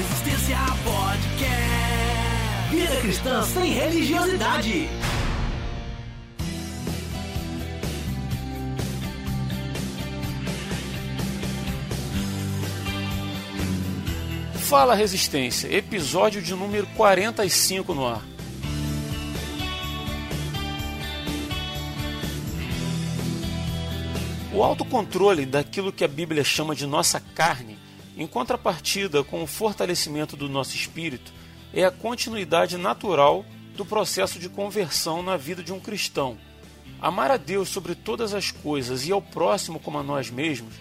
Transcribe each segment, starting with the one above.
Resistência Podcast. Vida cristã sem religiosidade. Fala Resistência, episódio de número 45 no ar. O autocontrole daquilo que a Bíblia chama de nossa carne, em contrapartida com o fortalecimento do nosso espírito, é a continuidade natural do processo de conversão na vida de um cristão. Amar a Deus sobre todas as coisas e ao próximo como a nós mesmos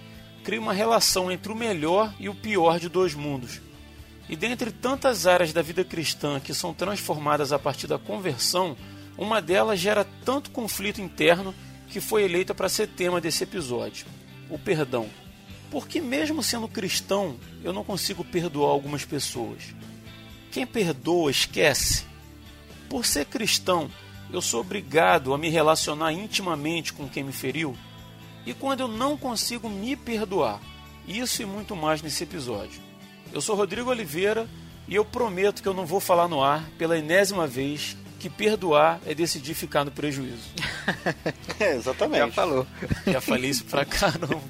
cria uma relação entre o melhor e o pior de dois mundos e dentre tantas áreas da vida cristã que são transformadas a partir da conversão, uma delas gera tanto conflito interno que foi eleita para ser tema desse episódio: o perdão. Porque, mesmo sendo cristão, eu não consigo perdoar algumas pessoas. Quem perdoa, esquece. Por ser cristão, eu sou obrigado a me relacionar intimamente com quem me feriu. E quando eu não consigo me perdoar, isso e muito mais nesse episódio. Eu sou Rodrigo Oliveira e eu prometo que eu não vou falar no ar pela enésima vez que perdoar é decidir ficar no prejuízo. é, exatamente. Já falou. Já falei isso pra caramba.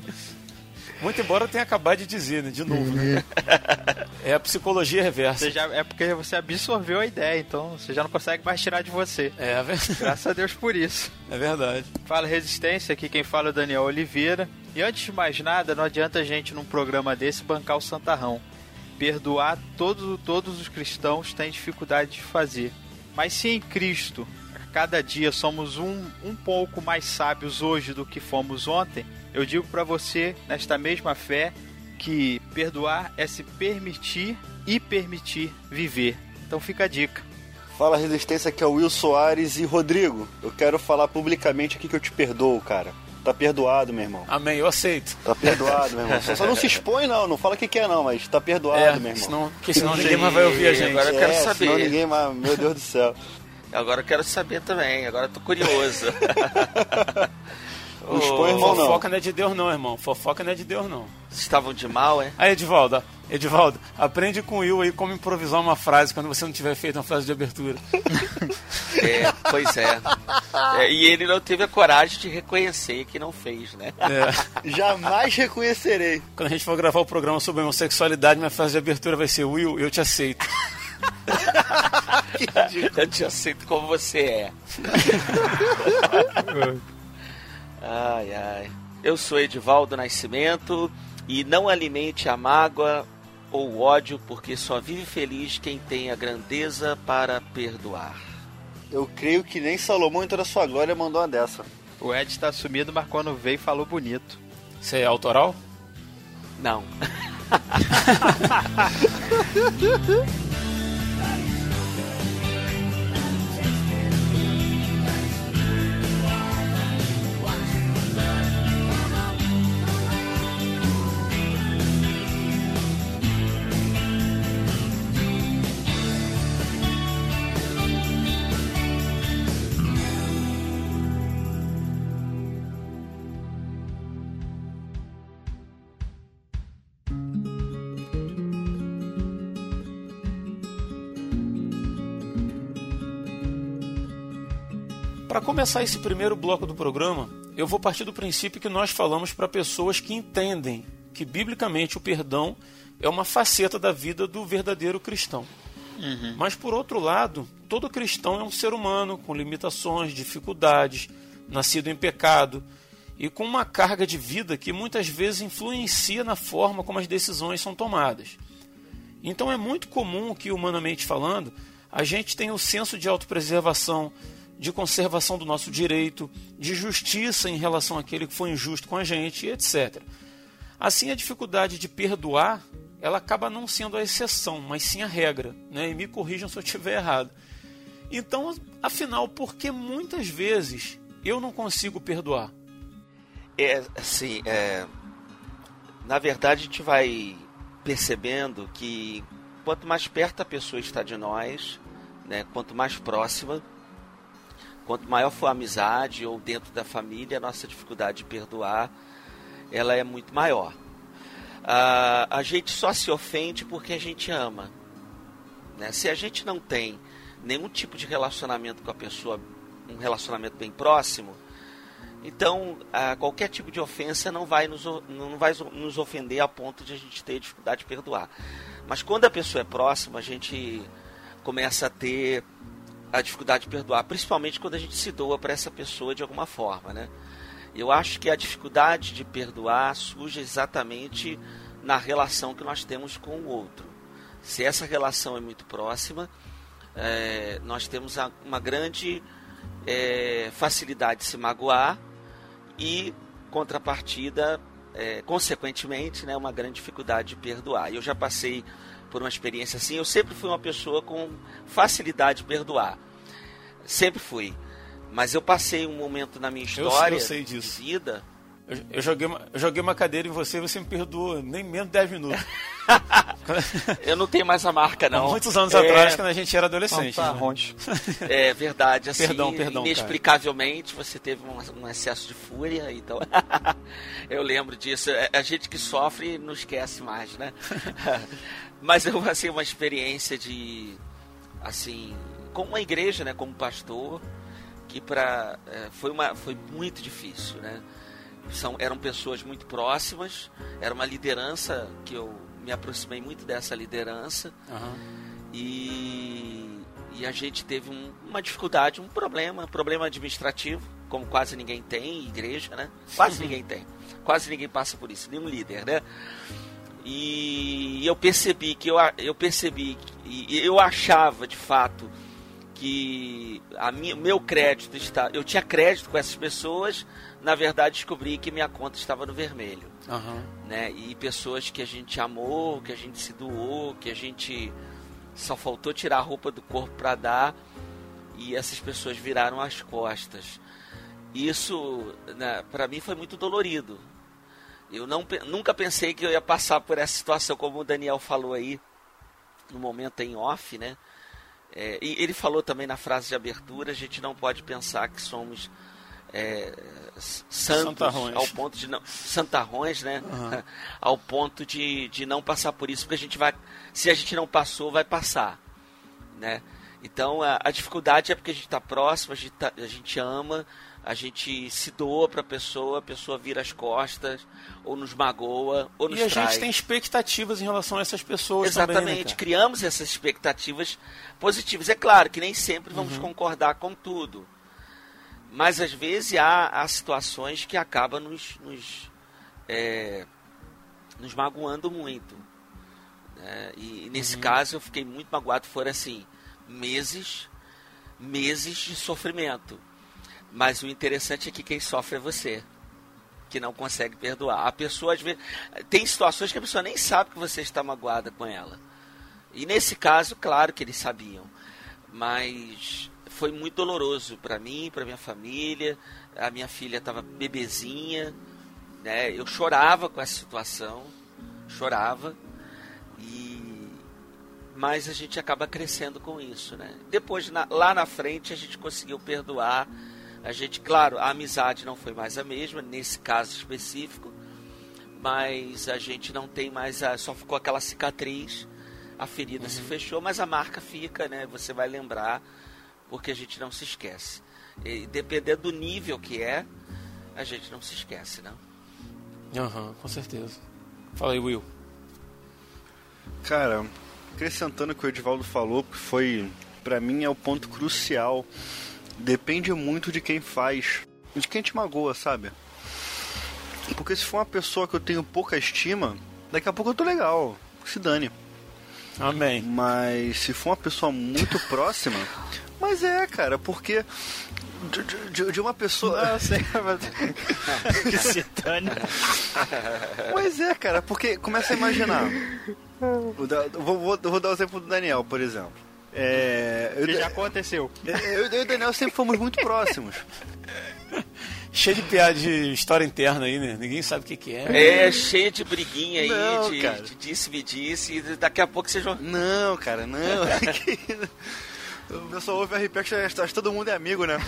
Muito embora eu tenha acabado de dizer, né? De novo, né? É a psicologia reversa. Você já, é porque você absorveu a ideia, então você já não consegue mais tirar de você. É, é verdade. Graças a Deus por isso. É verdade. Fala Resistência, aqui quem fala é o Daniel Oliveira. E antes de mais nada, não adianta a gente num programa desse bancar o santarrão perdoar todos, todos os cristãos têm dificuldade de fazer. Mas se em Cristo cada dia somos um, um pouco mais sábios hoje do que fomos ontem, eu digo para você, nesta mesma fé, que perdoar é se permitir e permitir viver. Então fica a dica. Fala Resistência, aqui é o Will Soares e Rodrigo. Eu quero falar publicamente aqui que eu te perdoo, cara. Tá perdoado, meu irmão. Amém, eu aceito. Tá perdoado, meu irmão. Só, só não se expõe, não. Não fala o que, que é, não, mas tá perdoado, é, meu irmão. Senão, porque senão ninguém mais vai ouvir a gente. Agora eu quero é, saber. Senão ninguém mais. Meu Deus do céu. Agora eu quero saber também. Agora eu tô curioso. Não expõe, irmão, não. Fofoca não é de Deus, não, irmão. Fofoca não é de Deus, não. Vocês estavam de mal, é? Aí, Edivaldo, Edivaldo, aprende com o Will aí como improvisar uma frase quando você não tiver feito uma frase de abertura. É, pois é. é. E ele não teve a coragem de reconhecer que não fez, né? É. Jamais reconhecerei. Quando a gente for gravar o programa sobre homossexualidade, minha frase de abertura vai ser Will, eu te aceito. eu te aceito como você é. Ai, ai. Eu sou Edivaldo Nascimento e não alimente a mágoa ou o ódio, porque só vive feliz quem tem a grandeza para perdoar. Eu creio que nem Salomão em toda a sua glória mandou uma dessa. O Ed está sumido, mas quando veio falou bonito. Você é autoral? Não. começar esse primeiro bloco do programa, eu vou partir do princípio que nós falamos para pessoas que entendem que, biblicamente, o perdão é uma faceta da vida do verdadeiro cristão. Uhum. Mas, por outro lado, todo cristão é um ser humano com limitações, dificuldades, nascido em pecado e com uma carga de vida que muitas vezes influencia na forma como as decisões são tomadas. Então, é muito comum que, humanamente falando, a gente tenha o senso de autopreservação, de conservação do nosso direito, de justiça em relação àquele que foi injusto com a gente, etc. Assim, a dificuldade de perdoar, ela acaba não sendo a exceção, mas sim a regra. Né? E me corrijam se eu estiver errado. Então, afinal, por que muitas vezes eu não consigo perdoar? É, assim, é, na verdade a gente vai percebendo que quanto mais perto a pessoa está de nós, né, quanto mais próxima, quanto maior for a amizade ou dentro da família, a nossa dificuldade de perdoar ela é muito maior. a, gente só se ofende porque a gente ama. Né? Se a gente não tem nenhum tipo de relacionamento com a pessoa, um relacionamento bem próximo, então qualquer tipo de ofensa não vai, nos, não vai nos ofender a ponto de a gente ter dificuldade de perdoar. Mas quando a pessoa é próxima, a gente começa a ter a dificuldade de perdoar, principalmente quando a gente se doa para essa pessoa de alguma forma, né? Eu acho que a dificuldade de perdoar surge exatamente na relação que nós temos com o outro. Se essa relação é muito próxima, é, nós temos uma grande é, facilidade de se magoar e, contrapartida, é, consequentemente, né, uma grande dificuldade de perdoar. Eu já passei por uma experiência assim. Eu sempre fui uma pessoa com facilidade de perdoar. Sempre fui. Mas eu passei um momento na minha história eu, eu de vida. Eu, eu, joguei uma, eu joguei uma cadeira em você e você me perdoou nem menos de 10 minutos. eu não tenho mais a marca, não. Há muitos anos é... atrás, quando a gente era adolescente. Tá, né? É verdade. Assim, perdão, perdão. Inexplicavelmente, cara. você teve um, um, excesso de fúria, então. eu lembro disso. É, a gente que sofre não esquece mais, né? Mas eu passei uma experiência de. Assim, como uma igreja, né? Como pastor que para é, foi uma foi muito difícil, né? São eram pessoas muito próximas, era uma liderança que eu me aproximei muito dessa liderança uhum. e, e a gente teve um, uma dificuldade, um problema, problema administrativo, como quase ninguém tem, igreja, né? Quase uhum. ninguém tem, quase ninguém passa por isso, nenhum líder, né? E eu percebi que eu, eu percebi e eu achava de fato que a minha, meu crédito está. Eu tinha crédito com essas pessoas, na verdade descobri que minha conta estava no vermelho. Uhum. Né? E pessoas que a gente amou, que a gente se doou, que a gente só faltou tirar a roupa do corpo para dar, e essas pessoas viraram as costas. Isso, né, para mim, foi muito dolorido. Eu não, nunca pensei que eu ia passar por essa situação, como o Daniel falou aí, no momento em off, né? É, e ele falou também na frase de abertura: a gente não pode pensar que somos é, santos ao ponto de não santarrões, né? Uhum. ao ponto de, de não passar por isso, porque a gente vai, se a gente não passou, vai passar, né? Então a, a dificuldade é porque a gente está próximo, a gente, tá, a gente ama, a gente se doa para a pessoa, a pessoa vira as costas, ou nos magoa, ou nos E a trai. gente tem expectativas em relação a essas pessoas Exatamente, também, né, criamos essas expectativas positivas. É claro que nem sempre vamos uhum. concordar com tudo, mas às vezes há, há situações que acabam nos, nos, é, nos magoando muito. Né? E, e nesse uhum. caso eu fiquei muito magoado, foram assim, meses, meses de sofrimento mas o interessante é que quem sofre é você, que não consegue perdoar. A pessoa, às vezes, tem situações que a pessoa nem sabe que você está magoada com ela. E nesse caso, claro que eles sabiam, mas foi muito doloroso para mim, para minha família. A minha filha estava bebezinha, né? Eu chorava com essa situação, chorava. E mas a gente acaba crescendo com isso, né? Depois na, lá na frente a gente conseguiu perdoar a gente, claro, a amizade não foi mais a mesma nesse caso específico, mas a gente não tem mais a, só ficou aquela cicatriz, a ferida uhum. se fechou, mas a marca fica, né? Você vai lembrar, porque a gente não se esquece. E dependendo do nível que é, a gente não se esquece, não. Aham, uhum, com certeza. Fala aí, Will. Cara, acrescentando o que o Edivaldo falou, que foi, para mim, é o ponto crucial depende muito de quem faz, de quem te magoa, sabe? Porque se for uma pessoa que eu tenho pouca estima, daqui a pouco eu tô legal, se dane. Amém. Mas se for uma pessoa muito próxima, mas é, cara, porque de, de, de, uma pessoa. Não, sei, mas... dane. Mas é, cara, porque começa a imaginar. Vou, vou, vou dar o exemplo do Daniel, por exemplo. É, que já aconteceu. Eu, eu e o Daniel sempre fomos muito próximos. cheio de piada de história interna aí, né? Ninguém sabe o que, que é. É, cheio de briguinha aí, não, de, de, disse, me disse, e daqui a pouco vocês vão. Não, cara, não. o pessoal ouve RP que acho que todo mundo é amigo, né?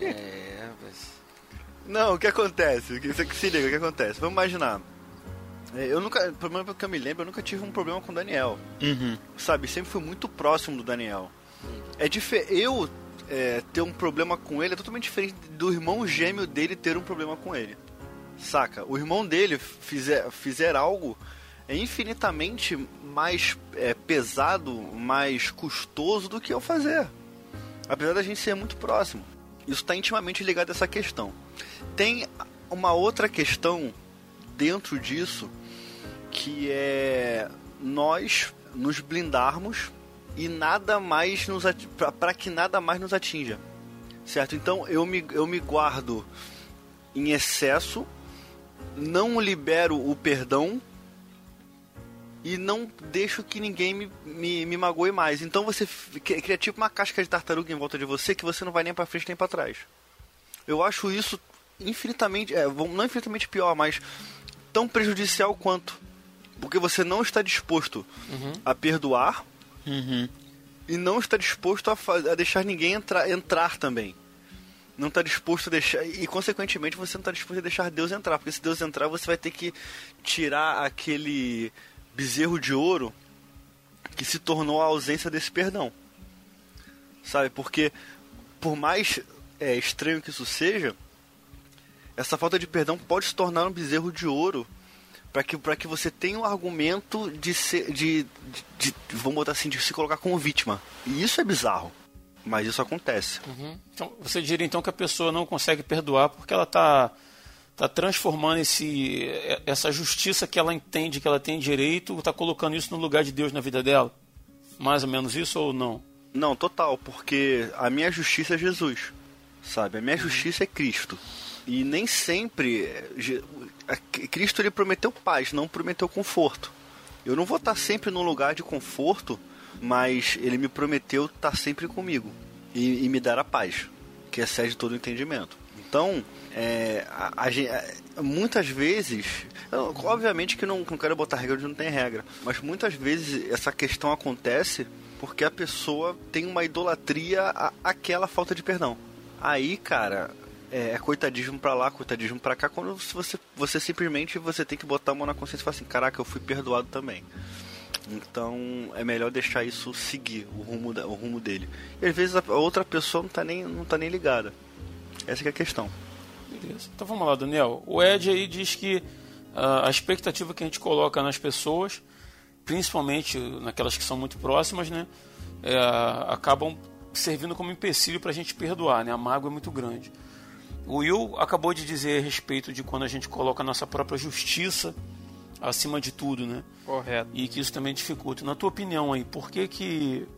É, mas. Não, o que acontece? Se liga, o que acontece? Vamos imaginar. É, eu nunca, pelo menos que eu me lembro, eu nunca tive um problema com o Daniel. Uhum. Sabe, sempre fui muito próximo do Daniel. É diferente. Eu é, ter um problema com ele é totalmente diferente do irmão gêmeo dele ter um problema com ele. Saca? O irmão dele fizer, fizer algo é infinitamente mais é, pesado, mais custoso do que eu fazer. Apesar da gente ser muito próximo. Isso está intimamente ligado a essa questão. Tem uma outra questão dentro disso que é nós nos blindarmos e nada mais nos para que nada mais nos atinja. Certo? Então eu me, eu me guardo em excesso, não libero o perdão e não deixo que ninguém me, me, me magoe mais. Então você cria tipo uma casca de tartaruga em volta de você que você não vai nem para frente nem para trás. Eu acho isso infinitamente, é, não infinitamente pior, mas tão prejudicial quanto. Porque você não está disposto uhum. a perdoar uhum. e não está disposto a, a deixar ninguém entrar, entrar também. Não está disposto a deixar. E, consequentemente, você não está disposto a deixar Deus entrar. Porque se Deus entrar, você vai ter que tirar aquele bezerro de ouro que se tornou a ausência desse perdão. Sabe? Porque, por mais é, estranho que isso seja, essa falta de perdão pode se tornar um bezerro de ouro para que, que você tenha um argumento de, ser, de, de, de, vamos botar assim, de se colocar como vítima. E isso é bizarro. Mas isso acontece. Uhum. Então, você diria então que a pessoa não consegue perdoar porque ela está tá transformando esse, essa justiça que ela entende que ela tem direito, está colocando isso no lugar de Deus na vida dela? Mais ou menos isso ou não? Não, total, porque a minha justiça é Jesus, sabe? A minha justiça é Cristo. E nem sempre Cristo ele prometeu paz, não prometeu conforto. Eu não vou estar sempre num lugar de conforto, mas ele me prometeu estar sempre comigo e, e me dar a paz, que excede todo o entendimento. Então, é, a, a, muitas vezes, obviamente que não, não quero botar regra onde não tem regra, mas muitas vezes essa questão acontece porque a pessoa tem uma idolatria àquela falta de perdão. Aí, cara, é, é, coitadismo pra lá, coitadismo pra cá, quando você, você simplesmente você tem que botar a mão na consciência e falar assim, caraca, eu fui perdoado também. Então é melhor deixar isso seguir o rumo, da, o rumo dele. E às vezes a outra pessoa não tá nem, não tá nem ligada. Essa é a questão. Beleza. Então vamos lá, Daniel. O Ed aí diz que uh, a expectativa que a gente coloca nas pessoas, principalmente naquelas que são muito próximas, né, é, acabam servindo como empecilho para a gente perdoar. Né? A mágoa é muito grande. O Will acabou de dizer a respeito de quando a gente coloca a nossa própria justiça acima de tudo, né? Correto. E que isso também dificulta. Na tua opinião aí, por que que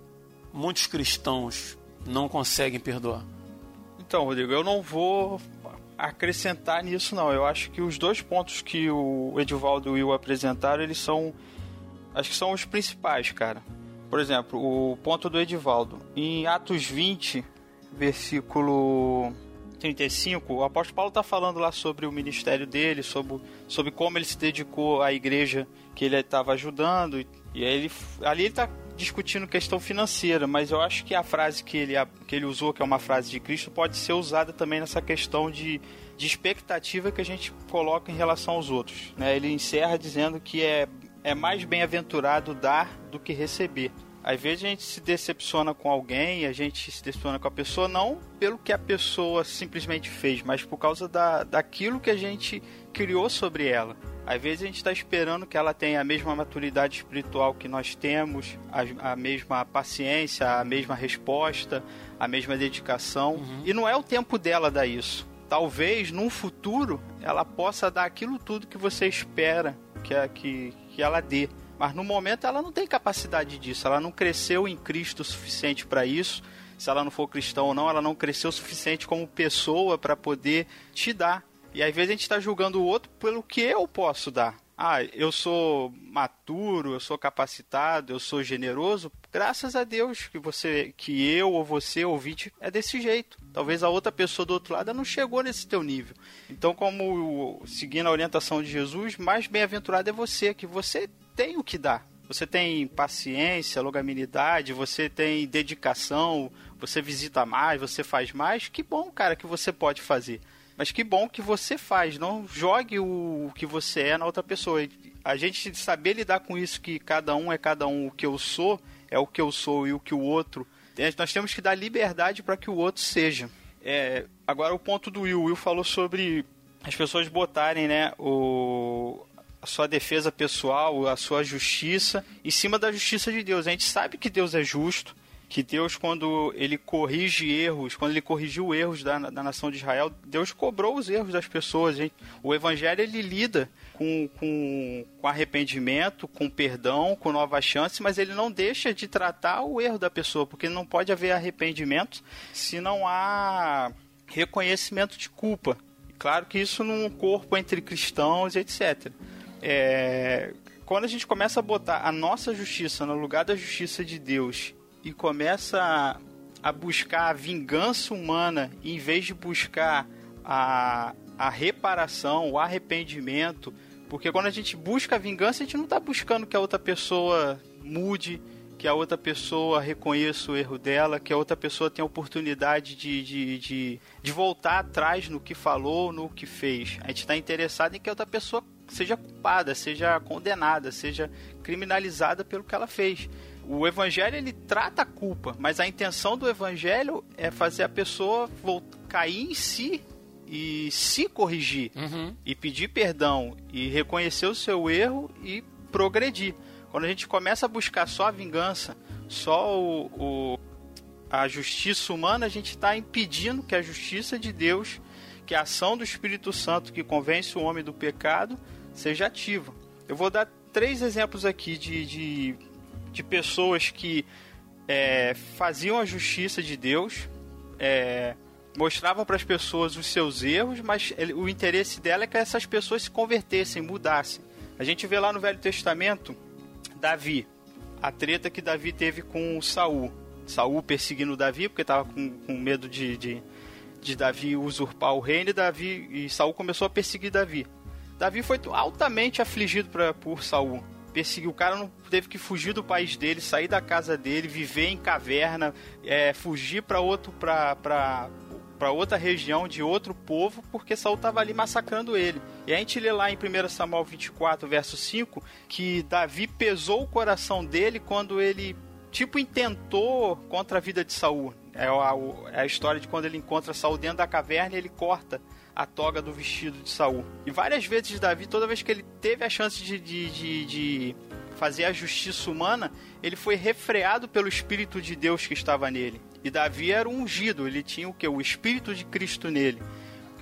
muitos cristãos não conseguem perdoar? Então, Rodrigo, eu não vou acrescentar nisso não. Eu acho que os dois pontos que o Edivaldo e o Will apresentaram, eles são acho que são os principais, cara. Por exemplo, o ponto do Edivaldo. Em Atos 20, versículo 35, o apóstolo Paulo está falando lá sobre o ministério dele, sobre, sobre como ele se dedicou à igreja que ele estava ajudando. E aí ele, ali ele está discutindo questão financeira, mas eu acho que a frase que ele, que ele usou, que é uma frase de Cristo, pode ser usada também nessa questão de, de expectativa que a gente coloca em relação aos outros. Né? Ele encerra dizendo que é, é mais bem-aventurado dar do que receber. Às vezes a gente se decepciona com alguém, a gente se decepciona com a pessoa não pelo que a pessoa simplesmente fez, mas por causa da, daquilo que a gente criou sobre ela. Às vezes a gente está esperando que ela tenha a mesma maturidade espiritual que nós temos, a, a mesma paciência, a mesma resposta, a mesma dedicação. Uhum. E não é o tempo dela dar isso. Talvez num futuro ela possa dar aquilo tudo que você espera que, que, que ela dê. Mas no momento ela não tem capacidade disso, ela não cresceu em Cristo o suficiente para isso. Se ela não for cristão ou não, ela não cresceu o suficiente como pessoa para poder te dar. E às vezes a gente está julgando o outro pelo que eu posso dar. Ah, eu sou maturo, eu sou capacitado, eu sou generoso. Graças a Deus que você, que eu ou você ouvinte é desse jeito. Talvez a outra pessoa do outro lado não chegou nesse teu nível. Então, como seguindo a orientação de Jesus, mais bem-aventurado é você, que você tem o que dar. Você tem paciência, longanimidade, você tem dedicação, você visita mais, você faz mais. Que bom, cara, que você pode fazer. Mas que bom que você faz, não jogue o que você é na outra pessoa. a gente saber lidar com isso, que cada um é cada um, o que eu sou é o que eu sou e o que o outro. Nós temos que dar liberdade para que o outro seja. É, agora o ponto do Will. Will falou sobre as pessoas botarem né, o, a sua defesa pessoal, a sua justiça, em cima da justiça de Deus. A gente sabe que Deus é justo, que Deus, quando ele corrige erros, quando ele corrigiu erros da, da nação de Israel, Deus cobrou os erros das pessoas. Hein? O Evangelho ele lida com, com, com arrependimento, com perdão, com nova chance, mas ele não deixa de tratar o erro da pessoa, porque não pode haver arrependimento se não há reconhecimento de culpa. Claro que isso num corpo entre cristãos, etc. É, quando a gente começa a botar a nossa justiça no lugar da justiça de Deus e começa a, a buscar a vingança humana em vez de buscar a, a reparação, o arrependimento, porque quando a gente busca a vingança, a gente não está buscando que a outra pessoa mude, que a outra pessoa reconheça o erro dela, que a outra pessoa tenha oportunidade de, de, de, de voltar atrás no que falou, no que fez. A gente está interessado em que a outra pessoa seja culpada, seja condenada, seja criminalizada pelo que ela fez o evangelho ele trata a culpa, mas a intenção do evangelho é fazer a pessoa cair em si e se corrigir uhum. e pedir perdão e reconhecer o seu erro e progredir. Quando a gente começa a buscar só a vingança, só o, o a justiça humana, a gente está impedindo que a justiça de Deus, que a ação do Espírito Santo que convence o homem do pecado, seja ativa. Eu vou dar três exemplos aqui de, de de pessoas que é, faziam a justiça de Deus, é, mostravam para as pessoas os seus erros, mas ele, o interesse dela é que essas pessoas se convertessem, mudassem. A gente vê lá no Velho Testamento Davi, a treta que Davi teve com Saul. Saul perseguindo Davi porque estava com, com medo de, de, de, Davi usurpar o reino e Davi e Saul começou a perseguir Davi. Davi foi altamente afligido pra, por Saul o cara, não teve que fugir do país dele, sair da casa dele, viver em caverna, é, fugir para outro para para outra região de outro povo, porque Saul estava ali massacrando ele. E a gente lê lá em 1 Samuel 24, verso 5, que Davi pesou o coração dele quando ele tipo intentou contra a vida de Saul. É a, é a história de quando ele encontra Saul dentro da caverna e ele corta a toga do vestido de Saul. E várias vezes Davi, toda vez que ele teve a chance de, de, de, de fazer a justiça humana, ele foi refreado pelo Espírito de Deus que estava nele. E Davi era ungido, ele tinha o que? O Espírito de Cristo nele.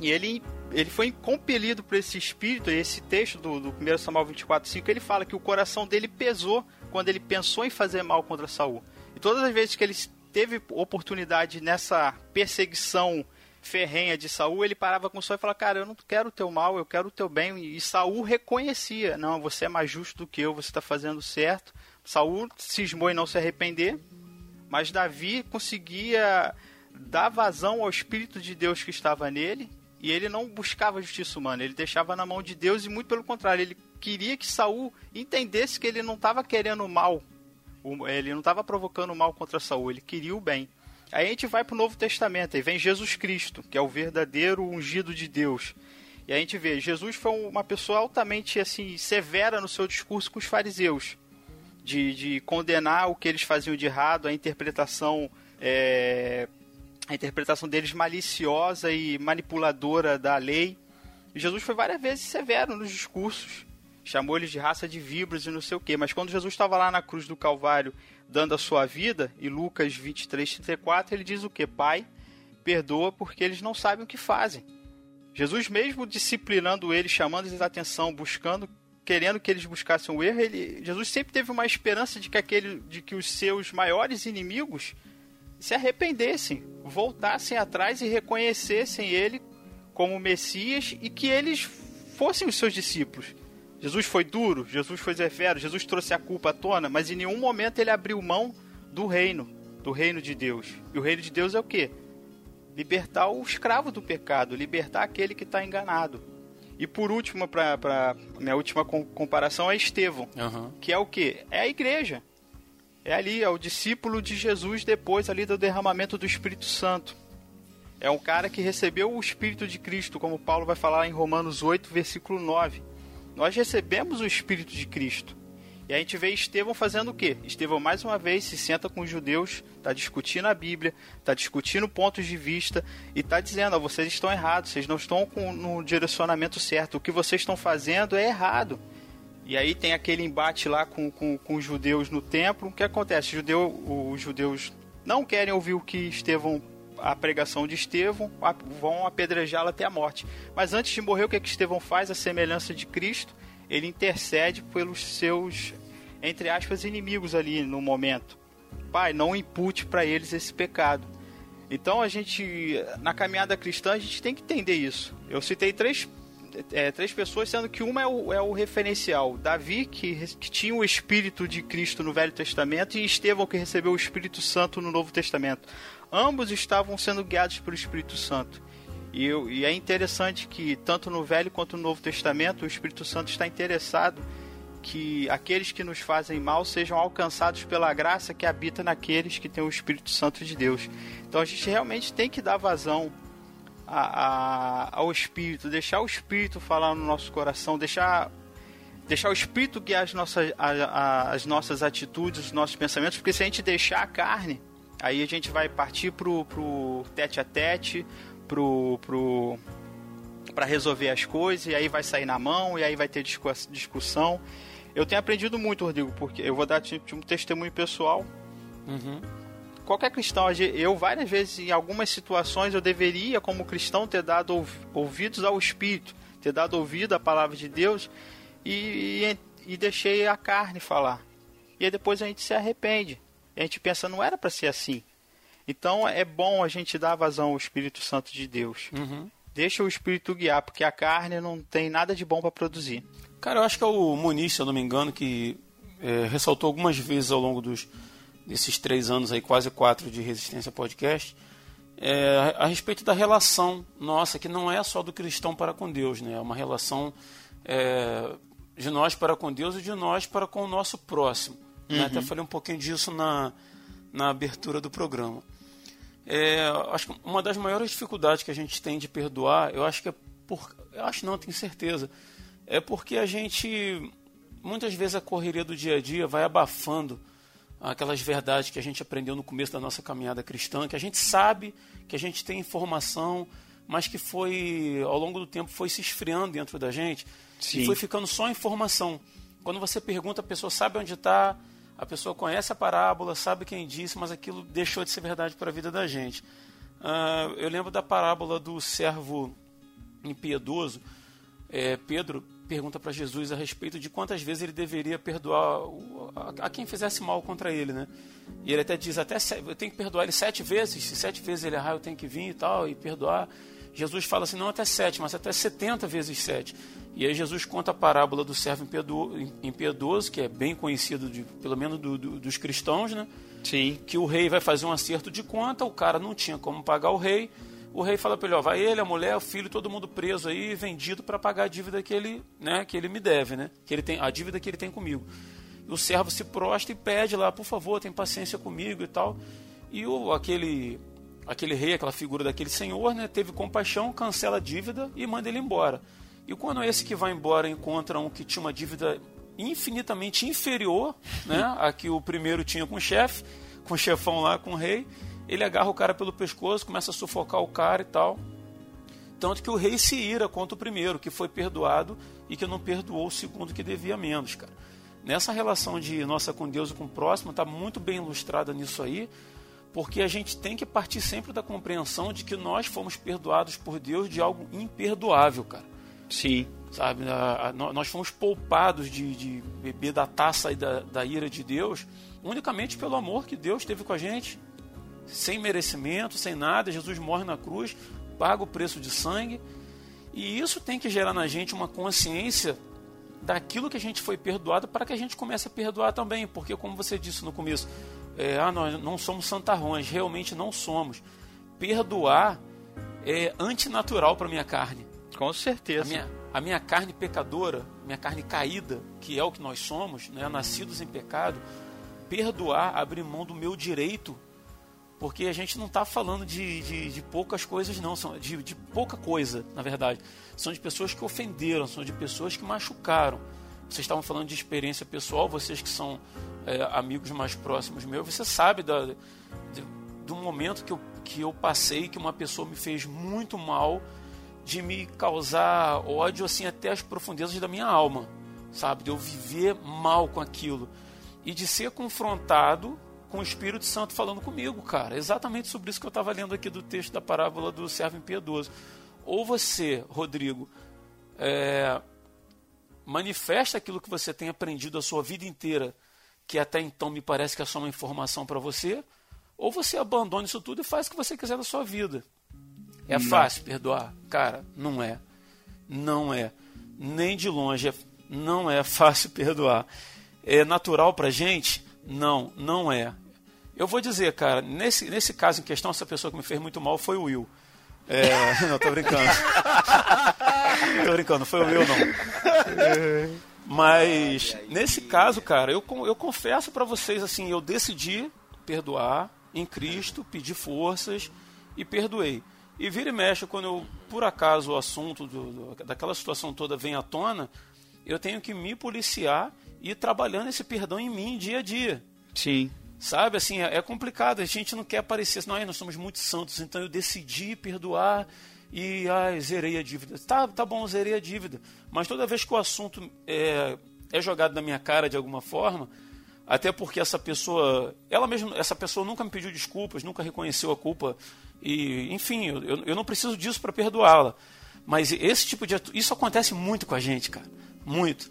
E ele, ele foi compelido por esse Espírito, e esse texto do, do 1 Samuel 24,5, ele fala que o coração dele pesou quando ele pensou em fazer mal contra Saul. E todas as vezes que ele teve oportunidade nessa perseguição ferrenha de Saul, ele parava com o Saul e falava, cara, eu não quero o teu mal, eu quero o teu bem. E Saul reconhecia, não, você é mais justo do que eu, você está fazendo certo. Saul cismou em não se arrepender, mas Davi conseguia dar vazão ao Espírito de Deus que estava nele, e ele não buscava justiça humana, ele deixava na mão de Deus e muito pelo contrário, ele queria que Saul entendesse que ele não estava querendo mal, ele não estava provocando mal contra Saul, ele queria o bem. Aí a gente vai para o Novo Testamento, aí vem Jesus Cristo, que é o verdadeiro ungido de Deus. E a gente vê, Jesus foi uma pessoa altamente assim severa no seu discurso com os fariseus, de, de condenar o que eles faziam de errado, a interpretação é, a interpretação deles maliciosa e manipuladora da lei. E Jesus foi várias vezes severo nos discursos, chamou eles de raça de víboras e não sei o que. Mas quando Jesus estava lá na cruz do Calvário dando a sua vida, em Lucas 23, 34, ele diz o que? Pai, perdoa porque eles não sabem o que fazem. Jesus, mesmo disciplinando eles, chamando eles a atenção, buscando, querendo que eles buscassem o erro, ele, Jesus sempre teve uma esperança de que, aquele, de que os seus maiores inimigos se arrependessem, voltassem atrás e reconhecessem ele como Messias e que eles fossem os seus discípulos. Jesus foi duro, Jesus foi severo, Jesus trouxe a culpa à tona, mas em nenhum momento ele abriu mão do reino, do reino de Deus. E o reino de Deus é o quê? Libertar o escravo do pecado, libertar aquele que está enganado. E por último, para minha última comparação, é Estevão, uhum. que é o quê? É a igreja. É ali, é o discípulo de Jesus depois ali do derramamento do Espírito Santo. É um cara que recebeu o Espírito de Cristo, como Paulo vai falar em Romanos 8, versículo 9 Nós recebemos o Espírito de Cristo. E a gente vê Estevão fazendo o quê? Estevão mais uma vez se senta com os judeus, está discutindo a Bíblia, está discutindo pontos de vista e está dizendo: ó, vocês estão errados, vocês não estão com, no direcionamento certo, o que vocês estão fazendo é errado. E aí tem aquele embate lá com, com, com os judeus no templo. O que acontece? Judeu, os judeus não querem ouvir o que Estevão, a pregação de Estevão, vão apedrejá-lo até a morte. Mas antes de morrer, o que, é que Estevão faz? A semelhança de Cristo ele intercede pelos seus, entre aspas, inimigos ali no momento. Pai, não impute para eles esse pecado. Então a gente, na caminhada cristã, a gente tem que entender isso. Eu citei três, é, três pessoas, sendo que uma é o, é o referencial. Davi, que, que tinha o Espírito de Cristo no Velho Testamento, e Estevão, que recebeu o Espírito Santo no Novo Testamento. Ambos estavam sendo guiados pelo Espírito Santo. E, e é interessante que, tanto no Velho quanto no Novo Testamento, o Espírito Santo está interessado que aqueles que nos fazem mal sejam alcançados pela graça que habita naqueles que têm o Espírito Santo de Deus. Então a gente realmente tem que dar vazão a, a, ao Espírito, deixar o Espírito falar no nosso coração, deixar, deixar o Espírito guiar as nossas, as nossas atitudes, os nossos pensamentos, porque se a gente deixar a carne, aí a gente vai partir pro, pro tete a tete, pro, pro para resolver as coisas e aí vai sair na mão e aí vai ter discussão. Eu tenho aprendido muito, Rodrigo, porque eu vou dar um testemunho pessoal. Uhum. Qualquer cristão, eu várias vezes, em algumas situações, eu deveria, como cristão, ter dado ouvidos ao Espírito, ter dado ouvido à palavra de Deus e, e, e deixei a carne falar. E aí depois a gente se arrepende. E a gente pensa, não era para ser assim. Então é bom a gente dar vazão ao Espírito Santo de Deus. Uhum. Deixa o Espírito guiar, porque a carne não tem nada de bom para produzir. Cara, eu acho que é o Muniz, se eu não me engano, que é, ressaltou algumas vezes ao longo dos, desses três anos aí, quase quatro de Resistência Podcast, é, a respeito da relação nossa, que não é só do cristão para com Deus, né? É uma relação é, de nós para com Deus e de nós para com o nosso próximo. Uhum. Né? Até falei um pouquinho disso na, na abertura do programa. É, acho que uma das maiores dificuldades que a gente tem de perdoar, eu acho que é por, eu acho não, tenho certeza, é porque a gente muitas vezes a correria do dia a dia vai abafando aquelas verdades que a gente aprendeu no começo da nossa caminhada cristã, que a gente sabe, que a gente tem informação, mas que foi ao longo do tempo foi se esfriando dentro da gente Sim. e foi ficando só informação. Quando você pergunta, a pessoa sabe onde está, a pessoa conhece a parábola, sabe quem disse, mas aquilo deixou de ser verdade para a vida da gente. Uh, eu lembro da parábola do servo impiedoso. É, Pedro pergunta para Jesus a respeito de quantas vezes ele deveria perdoar a, a, quem fizesse mal contra ele, né? E ele até diz até eu tenho que perdoar ele sete vezes. Se sete vezes ele errar, eu tenho que vir e tal e perdoar. Jesus fala assim, não até sete, mas até setenta vezes sete. E aí Jesus conta a parábola do servo impiedoso, que é bem conhecido, de, pelo menos do, do, dos cristãos, né? Sim. Que o rei vai fazer um acerto de conta, o cara não tinha como pagar o rei. O rei fala para ele, ó, vai ele, a mulher, o filho, todo mundo preso aí, vendido para pagar a dívida que ele, né, que ele me deve, né? Que ele tem, a dívida que ele tem comigo. E o servo se prostra e pede lá, por favor, tem paciência comigo e tal. E o, aquele aquele rei, aquela figura daquele senhor, né, teve compaixão, cancela a dívida e manda ele embora. E quando esse que vai embora encontra um que tinha uma dívida infinitamente inferior né, a que o primeiro tinha com o chefe, com o chefão lá, com o rei, ele agarra o cara pelo pescoço, começa a sufocar o cara e tal. Tanto que o rei se ira contra o primeiro, que foi perdoado e que não perdoou o segundo que devia menos, cara. Nessa relação de nossa com Deus e com o próximo, está muito bem ilustrada nisso aí, porque a gente tem que partir sempre da compreensão de que nós fomos perdoados por Deus de algo imperdoável, cara. Sim. Sabe, a, a, nós fomos poupados de, de beber da taça e da, da ira de Deus unicamente pelo amor que Deus teve com a gente, sem merecimento, sem nada. Jesus morre na cruz, paga o preço de sangue, e isso tem que gerar na gente uma consciência daquilo que a gente foi perdoado para que a gente comece a perdoar também, porque como você disse no começo, é, ah, nós não somos santarrões, realmente não somos. Perdoar é antinatural para minha carne. Com certeza. A minha, a minha carne pecadora, minha carne caída, que é o que nós somos, né, nascidos em pecado, perdoar, abrir mão do meu direito Porque a gente não está falando de, de, de, poucas coisas, não, são de, de pouca coisa, na verdade. São de pessoas que ofenderam, são de pessoas que machucaram. Vocês estavam falando de experiência pessoal, vocês que são é, amigos mais próximos meus, você sabe da, de, do momento que eu, que eu passei, que uma pessoa me fez muito mal, de me causar ódio assim até as profundezas da minha alma, sabe? De eu viver mal com aquilo e de ser confrontado com o Espírito Santo falando comigo, cara. Exatamente sobre isso que eu estava lendo aqui do texto da parábola do servo impiedoso. Ou você, Rodrigo, é, manifesta aquilo que você tem aprendido a sua vida inteira, que até então me parece que é só uma informação para você, ou você abandona isso tudo e faz o que você quiser da sua vida. É não. fácil perdoar? Cara, não é. Não é. Nem de longe. É, não é fácil perdoar. É natural pra gente? Não, não é. Eu vou dizer, cara, nesse, nesse caso em questão, essa pessoa que me fez muito mal foi o Will. É, não, tô brincando. tô brincando, foi o Will, não. Mas, nesse caso, cara, eu, eu confesso para vocês, assim, eu decidi perdoar em Cristo, pedi forças e perdoei. E vira e mexe, quando eu, por acaso o assunto do, do, daquela situação toda vem à tona, eu tenho que me policiar e ir trabalhando esse perdão em mim dia a dia. Sim. Sabe, assim, é, é complicado, a gente não quer parecer, não, nós somos muito santos, então eu decidi perdoar e ai, zerei a dívida. Tá, tá bom, zerei a dívida. Mas toda vez que o assunto é, é jogado na minha cara de alguma forma, até porque essa pessoa, ela mesma, essa pessoa nunca me pediu desculpas, nunca reconheceu a culpa e, enfim, eu, eu não preciso disso para perdoá-la. Mas esse tipo de isso acontece muito com a gente, cara, muito.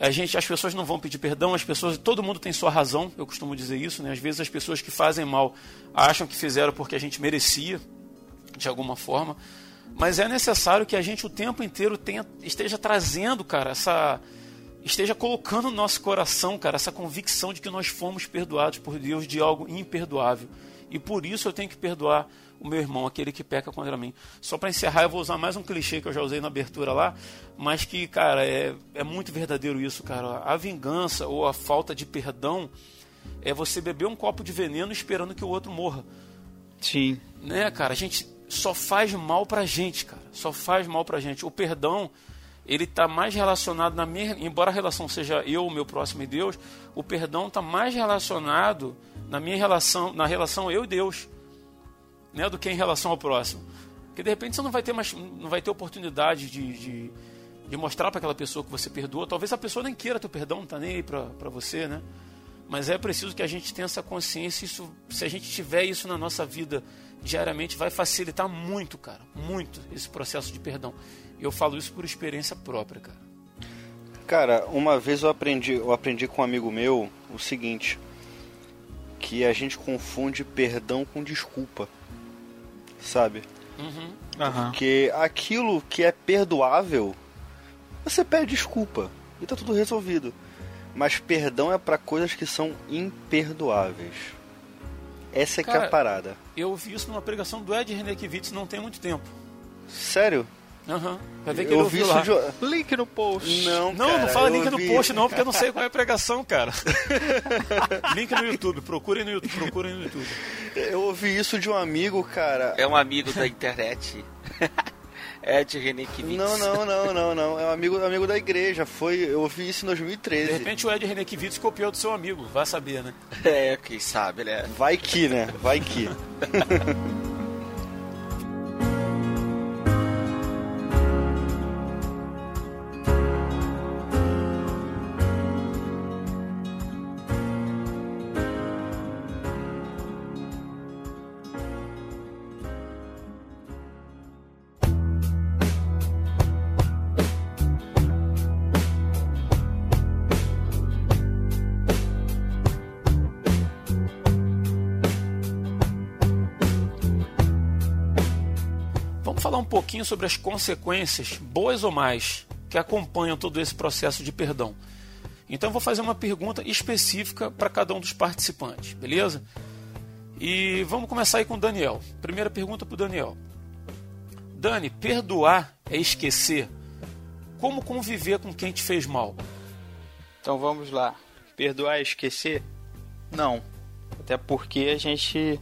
A gente, as pessoas não vão pedir perdão, as pessoas, todo mundo tem sua razão, eu costumo dizer isso, né? Às vezes as pessoas que fazem mal acham que fizeram porque a gente merecia, de alguma forma. Mas é necessário que a gente o tempo inteiro tenha, esteja trazendo, cara, essa esteja colocando no nosso coração, cara, essa convicção de que nós fomos perdoados por Deus de algo imperdoável. E por isso eu tenho que perdoar o meu irmão, aquele que peca contra mim. Só para encerrar, eu vou usar mais um clichê que eu já usei na abertura lá, mas que, cara, é, é muito verdadeiro isso, cara. A vingança ou a falta de perdão é você beber um copo de veneno esperando que o outro morra. Sim. Né, cara? A gente só faz mal pra gente, cara. Só faz mal pra gente. O perdão ele está mais relacionado na minha, embora a relação seja eu, meu próximo e Deus, o perdão está mais relacionado na minha relação, na relação eu e Deus, né, do que em relação ao próximo. Porque de repente você não vai ter mais, não vai ter oportunidade de, de, de mostrar para aquela pessoa que você perdoa. Talvez a pessoa nem queira teu perdão, não está nem aí para você, né? Mas é preciso que a gente tenha essa consciência. Isso, se a gente tiver isso na nossa vida diariamente, vai facilitar muito, cara, muito esse processo de perdão. Eu falo isso por experiência própria, cara. Cara, uma vez eu aprendi, eu aprendi com um amigo meu o seguinte, que a gente confunde perdão com desculpa. Sabe? Uhum. Porque aquilo que é perdoável, você pede desculpa e tá tudo resolvido. Mas perdão é para coisas que são imperdoáveis. Essa é Cara, que é a parada. Eu vi isso numa pregação do Ed Renekiewicz não tem muito tempo. Sério? Aham. Uhum. Vai ver que eu ele ouviu lá. De... Link no post. Não, não, cara, não fala link ouvi... no post não, porque eu não sei qual é a pregação, cara. link no YouTube, procurem no YouTube, procurem no YouTube. Eu ouvi isso de um amigo, cara. É um amigo da internet. Ed Renekiewicz. Não, não, não, não, não. É um amigo, amigo da igreja. Foi, eu ouvi isso em 2013. De repente o Ed Renekiewicz copiou do seu amigo. Vai saber, né? É, quem sabe, né? Vai que, né? Vai que. sobre as consequências, boas ou mais, que acompanham todo esse processo de perdão. Então eu vou fazer uma pergunta específica para cada um dos participantes, beleza? E vamos começar aí com o Daniel. Primeira pergunta para o Daniel. Dani, perdoar é esquecer? Como conviver com quem te fez mal? Então vamos lá. Perdoar é esquecer? Não. Até porque a gente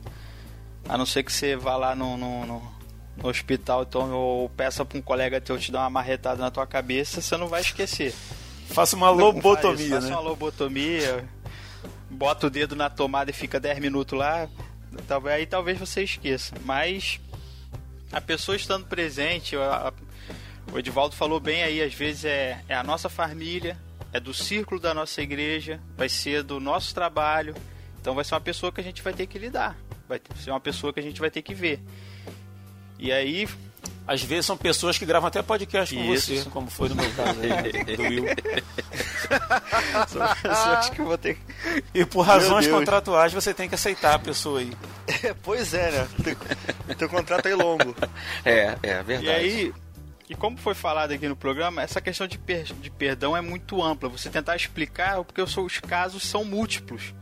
A não ser que você vá lá no, no, no, no hospital então, ou peça para um colega teu te dar uma marretada na tua cabeça, você não vai esquecer. Faça uma lobotomia, Faça né? uma lobotomia, bota o dedo na tomada e fica 10 minutos lá, talvez, aí talvez você esqueça. Mas a pessoa estando presente, a- a- o Edivaldo falou bem aí, às vezes é, é a nossa família, é do círculo da nossa igreja, vai ser do nosso trabalho, então vai ser uma pessoa que a gente vai ter que lidar, vai ser uma pessoa que a gente vai ter que ver. E aí, Às vezes são pessoas que gravam até podcast com Isso. você, como foi no meu caso aí, do Will. são pessoas que eu vou ter que E por razões contratuais você tem que aceitar a pessoa aí. pois é, né? Teu, teu contrato é longo. É, é verdade. E aí, e como foi falado aqui no programa, essa questão de, per- de perdão é muito ampla. Você tentar explicar, porque os seus casos são múltiplos.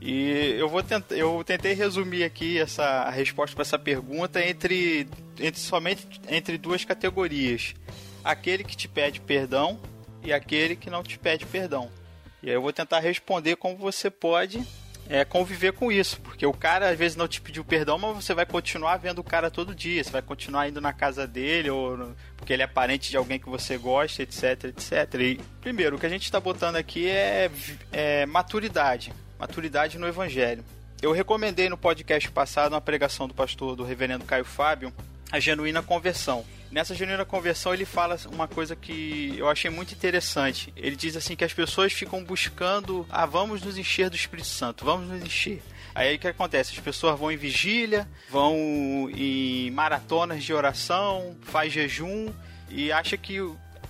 E eu vou tentar, eu tentei resumir aqui essa a resposta para essa pergunta entre, entre somente entre duas categorias: aquele que te pede perdão e aquele que não te pede perdão. E aí eu vou tentar responder como você pode é, conviver com isso, porque o cara às vezes não te pediu perdão, mas você vai continuar vendo o cara todo dia, você vai continuar indo na casa dele, ou no- porque ele é parente de alguém que você gosta, etc, etc. E, primeiro, o que a gente está botando aqui é, é maturidade, maturidade no evangelho. Eu recomendei no podcast passado uma pregação do pastor do reverendo Caio Fábio, a genuína conversão. Nessa genuína conversão ele fala uma coisa que eu achei muito interessante. Ele diz assim que as pessoas ficam buscando, ah, vamos nos encher do Espírito Santo, vamos nos encher. Aí o que acontece? As pessoas vão em vigília, vão em maratonas de oração, faz jejum e acha que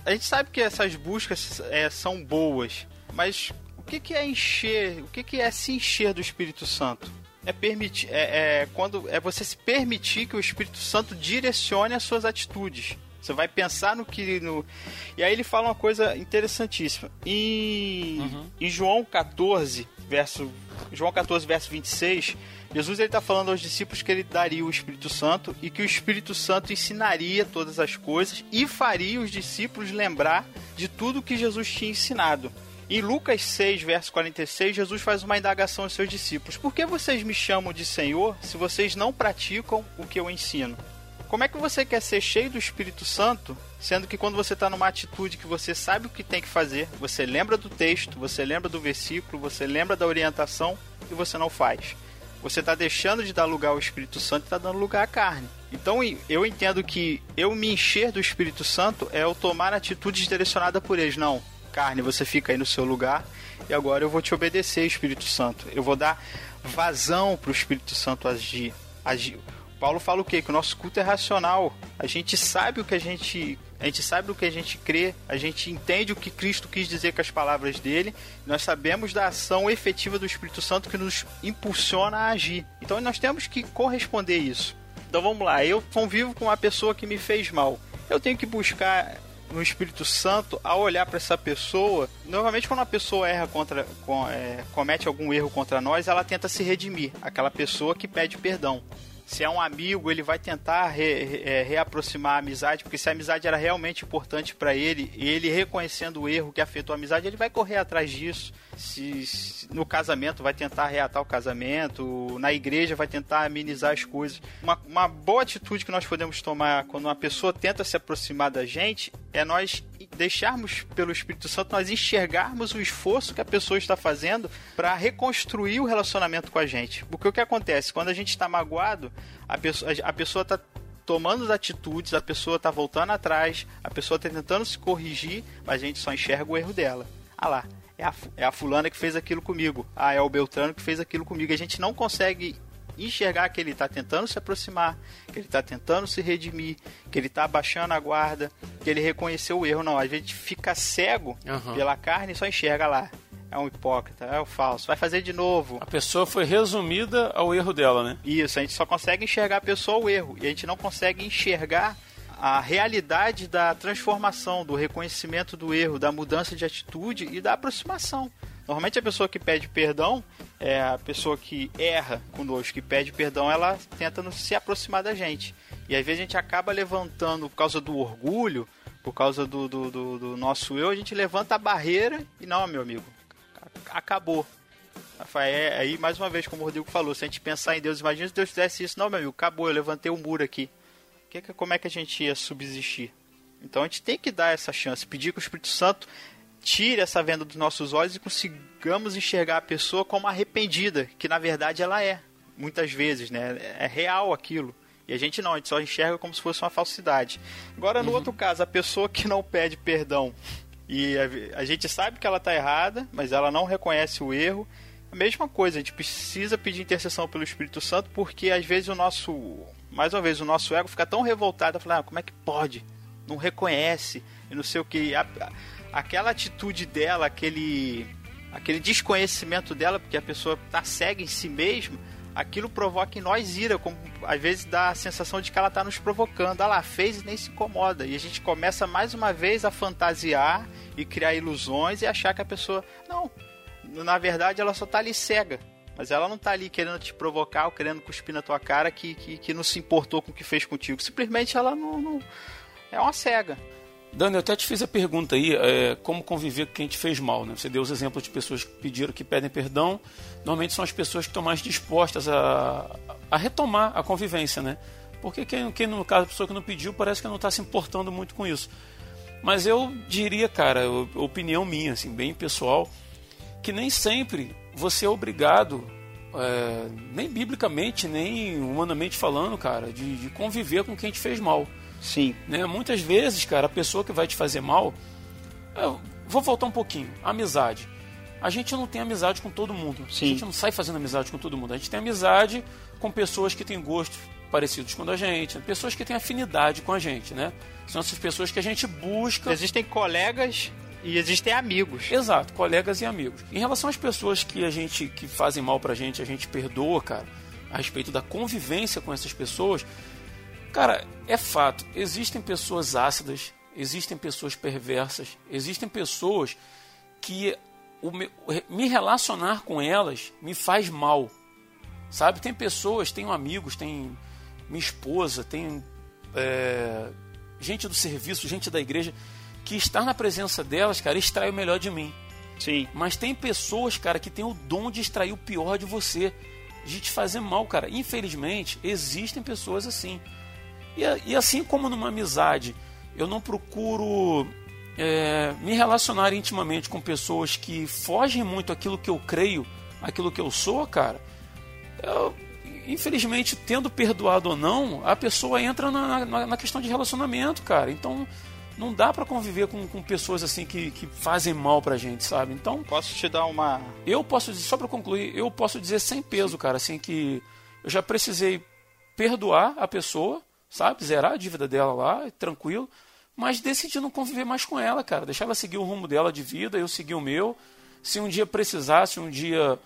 a gente sabe que essas buscas é, são boas, mas que, que é encher? O que, que é se encher do Espírito Santo? É permitir, é, é quando é você se permitir que o Espírito Santo direcione as suas atitudes. Você vai pensar no que no e aí ele fala uma coisa interessantíssima. Em, em João 14, verso João 14, verso 26, Jesus está falando aos discípulos que ele daria o Espírito Santo e que o Espírito Santo ensinaria todas as coisas e faria os discípulos lembrar de tudo que Jesus tinha ensinado. Em Lucas 6, verso 46, Jesus faz uma indagação aos seus discípulos: Por que vocês me chamam de Senhor se vocês não praticam o que eu ensino? Como é que você quer ser cheio do Espírito Santo, sendo que quando você está numa atitude que você sabe o que tem que fazer, você lembra do texto, você lembra do versículo, você lembra da orientação e você não faz? Você está deixando de dar lugar ao Espírito Santo e está dando lugar à carne. Então eu entendo que eu me encher do Espírito Santo é eu tomar atitudes direcionadas por eles. Não, carne, você fica aí no seu lugar e agora eu vou te obedecer, Espírito Santo. Eu vou dar vazão para o Espírito Santo agir. agir. Paulo fala o quê? Que o nosso culto é racional. A gente sabe o que a gente. A gente sabe o que a gente crê, a gente entende o que Cristo quis dizer com as palavras dele, nós sabemos da ação efetiva do Espírito Santo que nos impulsiona a agir. Então nós temos que corresponder isso. Então vamos lá, eu convivo com uma pessoa que me fez mal. Eu tenho que buscar no Espírito Santo a olhar para essa pessoa. Normalmente, quando uma pessoa erra contra, com, é, comete algum erro contra nós, ela tenta se redimir. Aquela pessoa que pede perdão. Se é um amigo, ele vai tentar re, re, é, reaproximar a amizade, porque se a amizade era realmente importante para ele, e ele reconhecendo o erro que afetou a amizade, ele vai correr atrás disso. Se, no casamento, vai tentar reatar o casamento, na igreja, vai tentar amenizar as coisas. Uma, uma boa atitude que nós podemos tomar quando uma pessoa tenta se aproximar da gente é nós deixarmos pelo Espírito Santo, nós enxergarmos o esforço que a pessoa está fazendo para reconstruir o relacionamento com a gente. Porque o que acontece? Quando a gente está magoado, a pessoa a pessoa está tomando as atitudes, a pessoa está voltando atrás, a pessoa está tentando se corrigir, mas a gente só enxerga o erro dela. Ah lá, é a, é a fulana que fez aquilo comigo. Ah, é o Beltrano que fez aquilo comigo. A gente não consegue enxergar que ele está tentando se aproximar, que ele está tentando se redimir, que ele está abaixando a guarda, que ele reconheceu o erro. Não, a gente fica cego Uhum. pela carne e só enxerga lá. É um hipócrita, é o falso. Vai fazer de novo. A pessoa foi resumida ao erro dela, né? Isso, a gente só consegue enxergar a pessoa o erro. E a gente não consegue enxergar a realidade da transformação, do reconhecimento do erro, da mudança de atitude e da aproximação. Normalmente a pessoa que pede perdão, é a pessoa que erra conosco, que pede perdão, ela tenta se aproximar da gente. E às vezes a gente acaba levantando por causa do orgulho, por causa do, do, do, do nosso eu, a gente levanta a barreira e não, meu amigo, acabou. Rafael, aí mais uma vez, como o Rodrigo falou, se a gente pensar em Deus, imagina se Deus fizesse isso, não, meu amigo, acabou, eu levantei o um muro aqui. Que, como é que a gente ia subsistir? Então a gente tem que dar essa chance, pedir que o Espírito Santo tire essa venda dos nossos olhos e consigamos enxergar a pessoa como arrependida, que na verdade ela é, muitas vezes, né? É real aquilo. E a gente não, a gente só enxerga como se fosse uma falsidade. Agora, no uhum. outro caso, a pessoa que não pede perdão e a, a gente sabe que ela está errada, mas ela não reconhece o erro. A mesma coisa, a gente precisa pedir intercessão pelo Espírito Santo, porque às vezes o nosso, mais uma vez, o nosso ego fica tão revoltado, falar, ah, como é que pode? Não reconhece, e não sei o que. A, aquela atitude dela, aquele, aquele desconhecimento dela, porque a pessoa está cega em si mesma, aquilo provoca em nós ira, como às vezes dá a sensação de que ela está nos provocando. Ela fez e nem se incomoda. E a gente começa mais uma vez a fantasiar e criar ilusões e achar que a pessoa. Não, na verdade ela só está ali cega. Mas ela não está ali querendo te provocar ou querendo cuspir na tua cara que, que, que não se importou com o que fez contigo. Simplesmente ela não, não é uma cega. Dani, eu até te fiz a pergunta aí, é, como conviver com quem te fez mal, né? Você deu os exemplos de pessoas que pediram, que pedem perdão. Normalmente são as pessoas que estão mais dispostas a, a retomar a convivência, né? Porque quem, quem, no caso, a pessoa que não pediu, parece que não está se importando muito com isso. Mas eu diria, cara, opinião minha, assim, bem pessoal, que nem sempre você é obrigado, é, nem biblicamente, nem humanamente falando, cara, de, de conviver com quem te fez mal. Sim. Né? Muitas vezes, cara, a pessoa que vai te fazer mal. vou voltar um pouquinho. Amizade. A gente não tem amizade com todo mundo. Sim. A gente não sai fazendo amizade com todo mundo. A gente tem amizade com pessoas que têm gostos parecidos com a gente, pessoas que têm afinidade com a gente, né? São essas pessoas que a gente busca. Existem colegas e existem amigos. Exato, colegas e amigos. Em relação às pessoas que a gente que fazem mal pra gente, a gente perdoa, cara, a respeito da convivência com essas pessoas, Cara, é fato. Existem pessoas ácidas, existem pessoas perversas, existem pessoas que o me relacionar com elas me faz mal. Sabe? Tem pessoas, tenho amigos, tem minha esposa, tem é, gente do serviço, gente da igreja, que estar na presença delas, cara, extrai o melhor de mim. Sim. Mas tem pessoas, cara, que tem o dom de extrair o pior de você, de te fazer mal, cara. Infelizmente, existem pessoas assim. E, e assim como numa amizade, eu não procuro é, me relacionar intimamente com pessoas que fogem muito aquilo que eu creio, aquilo que eu sou, cara. Eu, infelizmente, tendo perdoado ou não, a pessoa entra na, na, na questão de relacionamento, cara. Então, não dá para conviver com, com pessoas assim que, que fazem mal pra gente, sabe? Então. Posso te dar uma. Eu posso dizer, só pra concluir, eu posso dizer sem peso, cara, assim, que eu já precisei perdoar a pessoa, sabe? Zerar a dívida dela lá, tranquilo. Mas decidi não conviver mais com ela, cara. Deixar ela seguir o rumo dela de vida, eu seguir o meu. Se um dia precisar, se um dia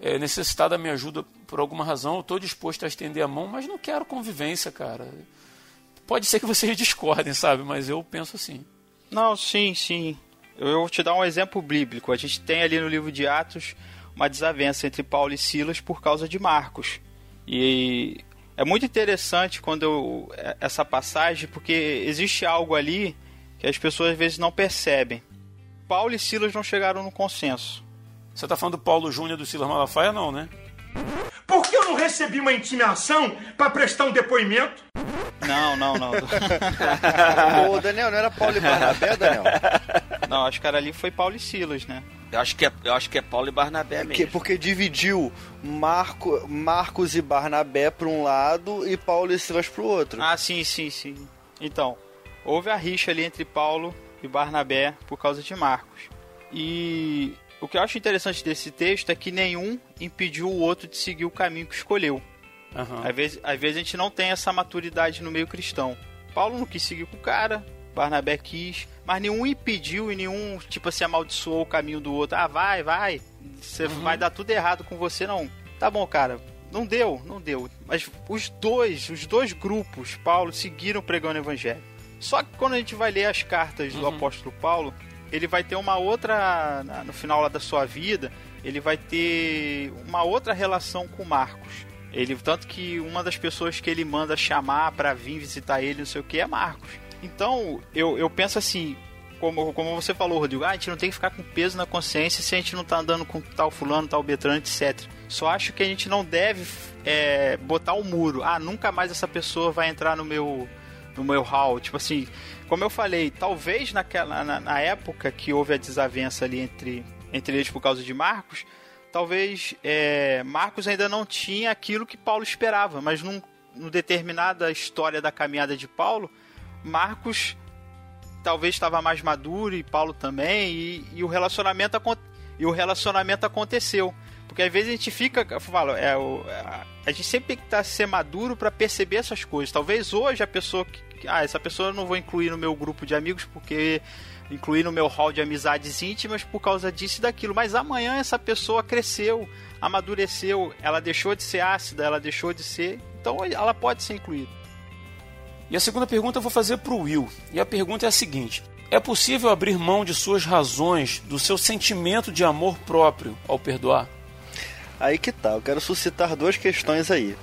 é, necessitar da minha ajuda por alguma razão, eu estou disposto a estender a mão, mas não quero convivência, cara. Pode ser que vocês discordem, sabe? Mas eu penso assim. Não, sim, sim. Eu vou te dar um exemplo bíblico. A gente tem ali no livro de Atos uma desavença entre Paulo e Silas por causa de Marcos. E é muito interessante quando eu, é, essa passagem, porque existe algo ali que as pessoas às vezes não percebem. Paulo e Silas não chegaram no consenso. Você está falando do Paulo Júnior do Silas Malafaia, não, né? Por que eu não recebi uma intimação para prestar um depoimento? Não, não, não. Ô, Daniel, não era Paulo e Barnabé, Daniel? Não, acho que era ali foi Paulo e Silas, né? Eu acho que é, eu acho que é Paulo e Barnabé mesmo. porque dividiu Marco, Marcos e Barnabé para um lado e Paulo e Silas para o outro. Ah, sim, sim, sim. Então, houve a rixa ali entre Paulo e Barnabé por causa de Marcos. E o que eu acho interessante desse texto é que nenhum impediu o outro de seguir o caminho que escolheu. Uhum. Às, vezes, às vezes a gente não tem essa maturidade no meio cristão. Paulo não quis seguir com o cara, Barnabé quis, mas nenhum impediu e nenhum, tipo assim, amaldiçoou o caminho do outro. Ah, vai, vai, você uhum. vai dar tudo errado com você, não. Tá bom, cara, não deu, não deu. Mas os dois, os dois grupos, Paulo, seguiram pregando o evangelho. Só que quando a gente vai ler as cartas do uhum. apóstolo Paulo, ele vai ter uma outra, no final lá da sua vida, ele vai ter uma outra relação com Marcos. Ele tanto que uma das pessoas que ele manda chamar para vir visitar ele, não sei o que, é Marcos. Então, eu, eu penso assim, como, como você falou, Rodrigo, ah, a gente não tem que ficar com peso na consciência se a gente não tá andando com tal fulano, tal Beltrano, etc. Só acho que a gente não deve é, botar um muro. Ah, nunca mais essa pessoa vai entrar no meu no meu hall. Tipo assim, como eu falei, talvez naquela, na, na época que houve a desavença ali entre, entre eles por causa de Marcos, talvez é, Marcos ainda não tinha aquilo que Paulo esperava, mas num, numa determinada história da caminhada de Paulo, Marcos talvez estava mais maduro e Paulo também, e, e, o relacionamento e o relacionamento aconteceu. Porque às vezes a gente fica, eu falo, é, o, a gente sempre tem que estar tá, ser maduro para perceber essas coisas. Talvez hoje a pessoa que, ah, essa pessoa eu não vou incluir no meu grupo de amigos porque incluir no meu hall de amizades íntimas por causa disso e daquilo. Mas amanhã essa pessoa cresceu, amadureceu, ela deixou de ser ácida, ela deixou de ser. Então ela pode ser incluída. E a segunda pergunta eu vou fazer para o Will. E a pergunta é a seguinte: É possível abrir mão de suas razões, do seu sentimento de amor próprio ao perdoar? Aí que tá, eu quero suscitar duas questões aí.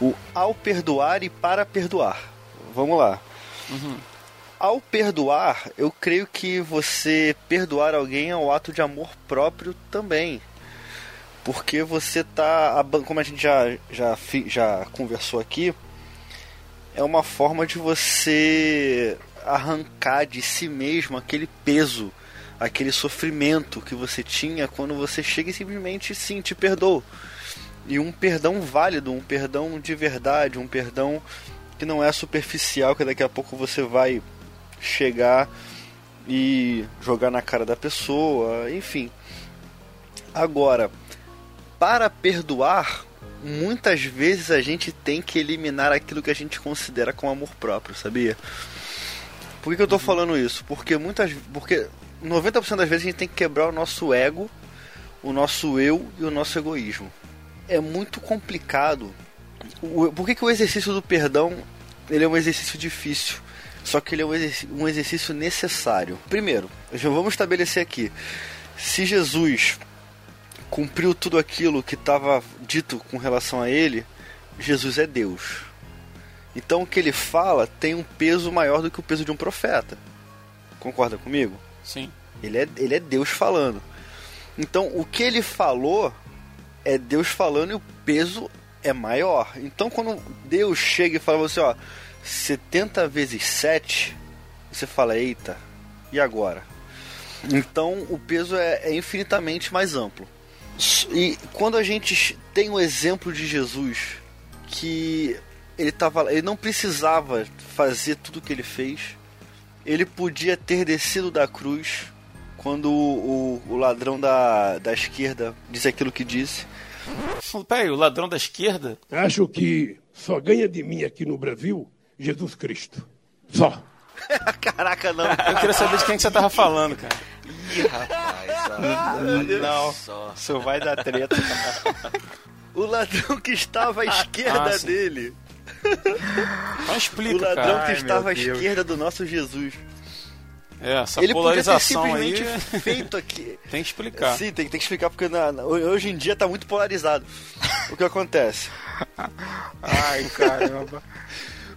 O ao perdoar e para perdoar. Vamos lá. Uhum. Ao perdoar, eu creio que você perdoar alguém é um ato de amor próprio também. Porque você tá. Como a gente já, já, já conversou aqui, é uma forma de você arrancar de si mesmo aquele peso, aquele sofrimento que você tinha quando você chega e simplesmente sim te perdoa. E um perdão válido, um perdão de verdade, um perdão que não é superficial, que daqui a pouco você vai chegar e jogar na cara da pessoa, enfim. Agora, para perdoar, muitas vezes a gente tem que eliminar aquilo que a gente considera como amor próprio, sabia? Por que, que eu tô uhum. falando isso? Porque muitas. Porque 90% das vezes a gente tem que quebrar o nosso ego, o nosso eu e o nosso egoísmo. É muito complicado. Por que, que o exercício do perdão ele é um exercício difícil? Só que ele é um exercício necessário. Primeiro, já vamos estabelecer aqui. Se Jesus cumpriu tudo aquilo que estava dito com relação a ele, Jesus é Deus. Então o que ele fala tem um peso maior do que o peso de um profeta. Concorda comigo? Sim. Ele é, ele é Deus falando. Então o que ele falou é Deus falando e o peso é maior. Então quando Deus chega e fala você, ó, 70 vezes 7, você fala, eita, e agora? Então o peso é, é infinitamente mais amplo. E quando a gente tem o exemplo de Jesus, que ele, tava, ele não precisava fazer tudo o que ele fez, ele podia ter descido da cruz quando o, o, o ladrão da, da esquerda disse aquilo que disse. Peraí, o ladrão da esquerda? Acho que só ganha de mim aqui no Brasil Jesus Cristo. Só. Caraca, não. Eu queria saber de quem que você tava falando, cara. Ih, rapaz. não, isso vai dar treta. o ladrão que estava à esquerda ah, dele. Não explica, O ladrão cara. que Ai, estava à esquerda do nosso Jesus. É, essa ele polarização podia ter simplesmente aí... feito aqui. tem que explicar. Sim, tem, tem que explicar porque na, na, hoje em dia tá muito polarizado. o que acontece? Ai, caramba.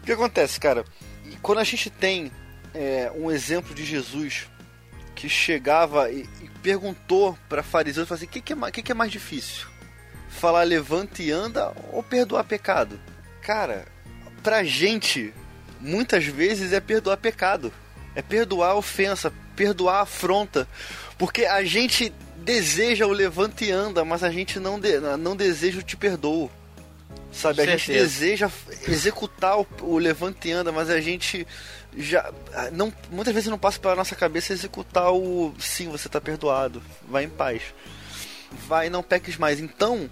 o que acontece, cara? Quando a gente tem é, um exemplo de Jesus que chegava e, e perguntou para fariseus, assim, o que, que, é, que, que é mais difícil? Falar levanta e anda ou perdoar pecado? Cara, pra gente, muitas vezes é perdoar pecado. É perdoar a ofensa, perdoar a afronta. Porque a gente deseja o levanta e anda, mas a gente não, de, não deseja o te perdoo. Sabe, a gente deseja executar o, o levante e anda, mas a gente já não muitas vezes não passa pela nossa cabeça executar o sim, você está perdoado, vai em paz. Vai, não peques mais. Então,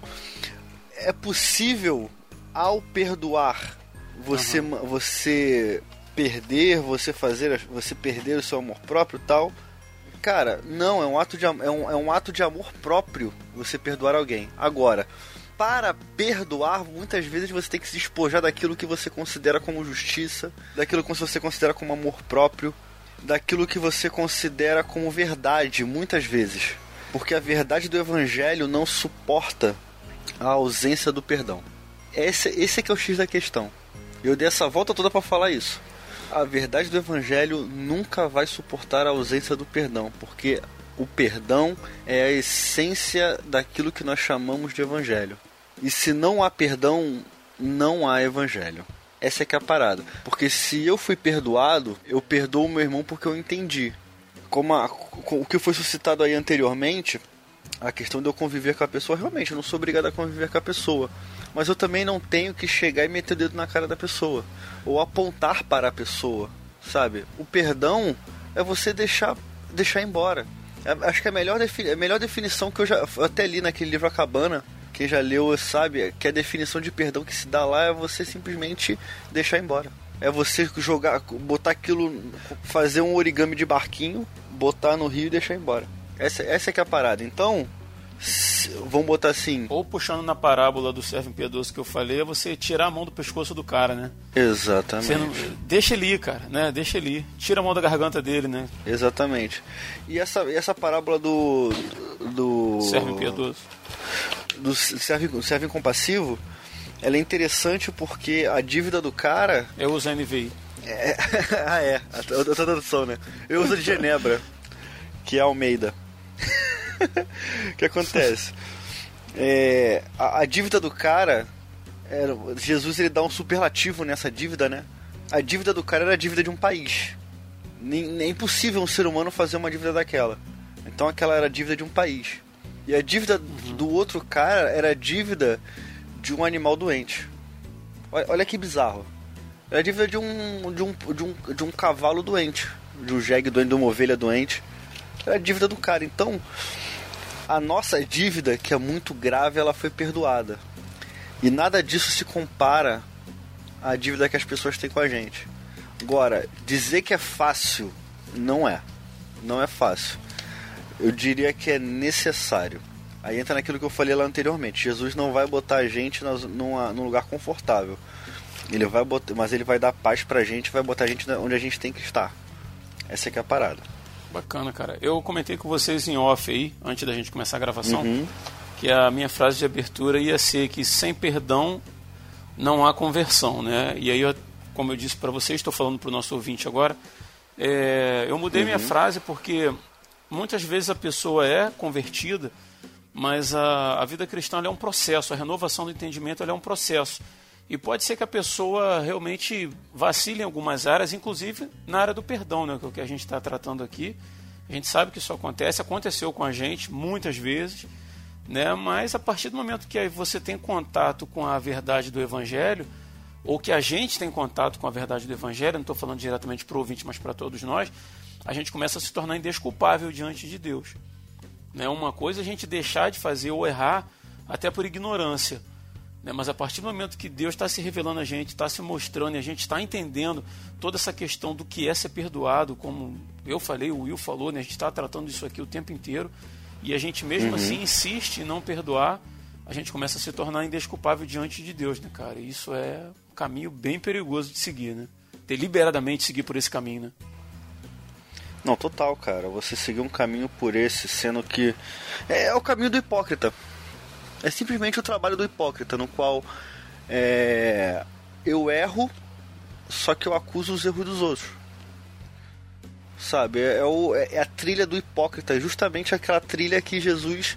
é possível ao perdoar você uhum. você perder, você fazer, você perder o seu amor próprio, tal. Cara, não, é um ato de é um, é um ato de amor próprio você perdoar alguém. Agora, para perdoar, muitas vezes você tem que se despojar daquilo que você considera como justiça, daquilo que você considera como amor próprio, daquilo que você considera como verdade, muitas vezes. Porque a verdade do evangelho não suporta a ausência do perdão. Esse, esse é que é o X da questão. Eu dei essa volta toda para falar isso. A verdade do evangelho nunca vai suportar a ausência do perdão, porque o perdão é a essência daquilo que nós chamamos de evangelho. E se não há perdão, não há evangelho. Essa é que é a parada. Porque se eu fui perdoado, eu perdoo meu irmão porque eu entendi. Como a, o que foi suscitado aí anteriormente, a questão de eu conviver com a pessoa, realmente, eu não sou obrigado a conviver com a pessoa. Mas eu também não tenho que chegar e meter o dedo na cara da pessoa. Ou apontar para a pessoa, sabe? O perdão é você deixar, deixar embora. É, acho que é a melhor, a melhor definição que eu já eu até li naquele livro A Cabana, quem já leu sabe que a definição de perdão que se dá lá é você simplesmente deixar embora. É você jogar, botar aquilo, fazer um origami de barquinho, botar no rio e deixar embora. Essa, essa é que é a parada. Então, vamos botar assim. Ou puxando na parábola do servo impiedoso que eu falei, é você tirar a mão do pescoço do cara, né? Exatamente. Não, deixa ele ir, cara, né? Deixa ele ir. Tira a mão da garganta dele, né? Exatamente. E essa, essa parábola do. do servo impiedoso do servo, servo incompassivo, ela é interessante porque a dívida do cara. Eu uso NVI. É, ah, é. Outra tradução, né? Eu uso de Genebra, que é Almeida. O que acontece? É, a, a, dívida do cara. Era, Jesus ele dá um superlativo nessa dívida, né? A dívida do cara era a dívida de um país. É impossível um ser humano fazer uma dívida daquela. Então aquela era a dívida de um país. E a dívida uhum. do outro cara era a dívida de um animal doente. Olha, olha que bizarro. Era a dívida de um, de, um, de, um, de um cavalo doente. De um jegue doente, de uma ovelha doente. Era a dívida do cara. Então, a nossa dívida, que é muito grave, ela foi perdoada. E nada disso se compara à dívida que as pessoas têm com a gente. Agora, dizer que é fácil, não é. Não é fácil eu diria que é necessário. Aí entra naquilo que eu falei lá anteriormente. Jesus não vai botar a gente numa, num lugar confortável. Ele vai botar, mas ele vai dar paz pra gente, vai botar a gente onde a gente tem que estar. Essa é é a parada. Bacana, cara. Eu comentei com vocês em off aí, antes da gente começar a gravação, uhum. que a minha frase de abertura ia ser que sem perdão não há conversão, né? E aí, eu, como eu disse para vocês, estou falando para o nosso ouvinte agora, é, eu mudei uhum. minha frase porque muitas vezes a pessoa é convertida, mas a, a vida cristã é um processo, a renovação do entendimento é um processo. E pode ser que a pessoa realmente vacile em algumas áreas, inclusive na área do perdão, né, que é o que a gente está tratando aqui. A gente sabe que isso acontece, aconteceu com a gente muitas vezes, né, mas a partir do momento que você tem contato com a verdade do Evangelho, ou que a gente tem contato com a verdade do Evangelho, não estou falando diretamente para o ouvinte, mas para todos nós, a gente começa a se tornar indesculpável diante de Deus. Né? Uma coisa é a gente deixar de fazer ou errar até por ignorância. Né? Mas a partir do momento que Deus está se revelando a gente, está se mostrando e a gente está entendendo toda essa questão do que é ser perdoado, como eu falei, o Will falou, né? a gente está tratando isso aqui o tempo inteiro, e a gente mesmo uhum. assim insiste em não perdoar, a gente começa a se tornar indesculpável diante de Deus, né, cara? E isso é um caminho bem perigoso de seguir, né? Deliberadamente seguir por esse caminho, né? Não, total, cara. Você seguir um caminho por esse, sendo que. É, é o caminho do hipócrita. É simplesmente o trabalho do hipócrita, no qual é, eu erro, só que eu acuso os erros dos outros. Sabe? É, é, o, é a trilha do hipócrita, justamente aquela trilha que Jesus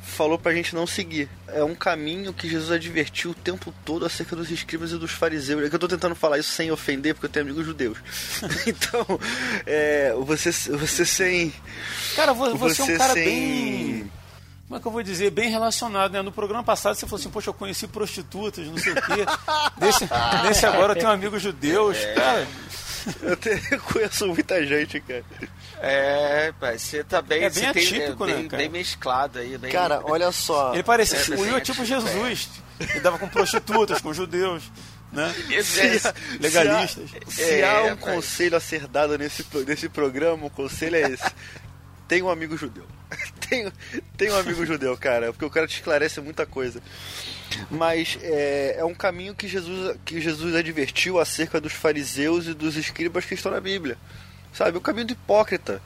falou pra gente não seguir. É um caminho que Jesus advertiu o tempo todo acerca dos escribas e dos fariseus. É que eu tô tentando falar isso sem ofender, porque eu tenho amigos judeus. então, é, você, você sem. Cara, você, você é um cara sem... bem como é que eu vou dizer, bem relacionado, né? No programa passado você falou assim, poxa, eu conheci prostitutas, não sei o quê. Nesse, nesse agora eu tenho amigos judeus, é. cara. Eu, te, eu conheço muita gente, cara. É, você tá bem, é bem atípico, tem, é, né, bem, bem, mesclado aí. Bem... Cara, olha só. Ele parecia é, o Will é tipo Jesus. Ele dava com prostitutas, com judeus. Né? Se, legalistas. Se há, se há um conselho a ser dado nesse, nesse programa, o conselho é esse. Tem um amigo judeu. tem, tem um amigo judeu, cara, porque o cara te esclarece muita coisa. Mas é, é um caminho que Jesus, que Jesus advertiu acerca dos fariseus e dos escribas que estão na Bíblia. Sabe? O caminho do hipócrita.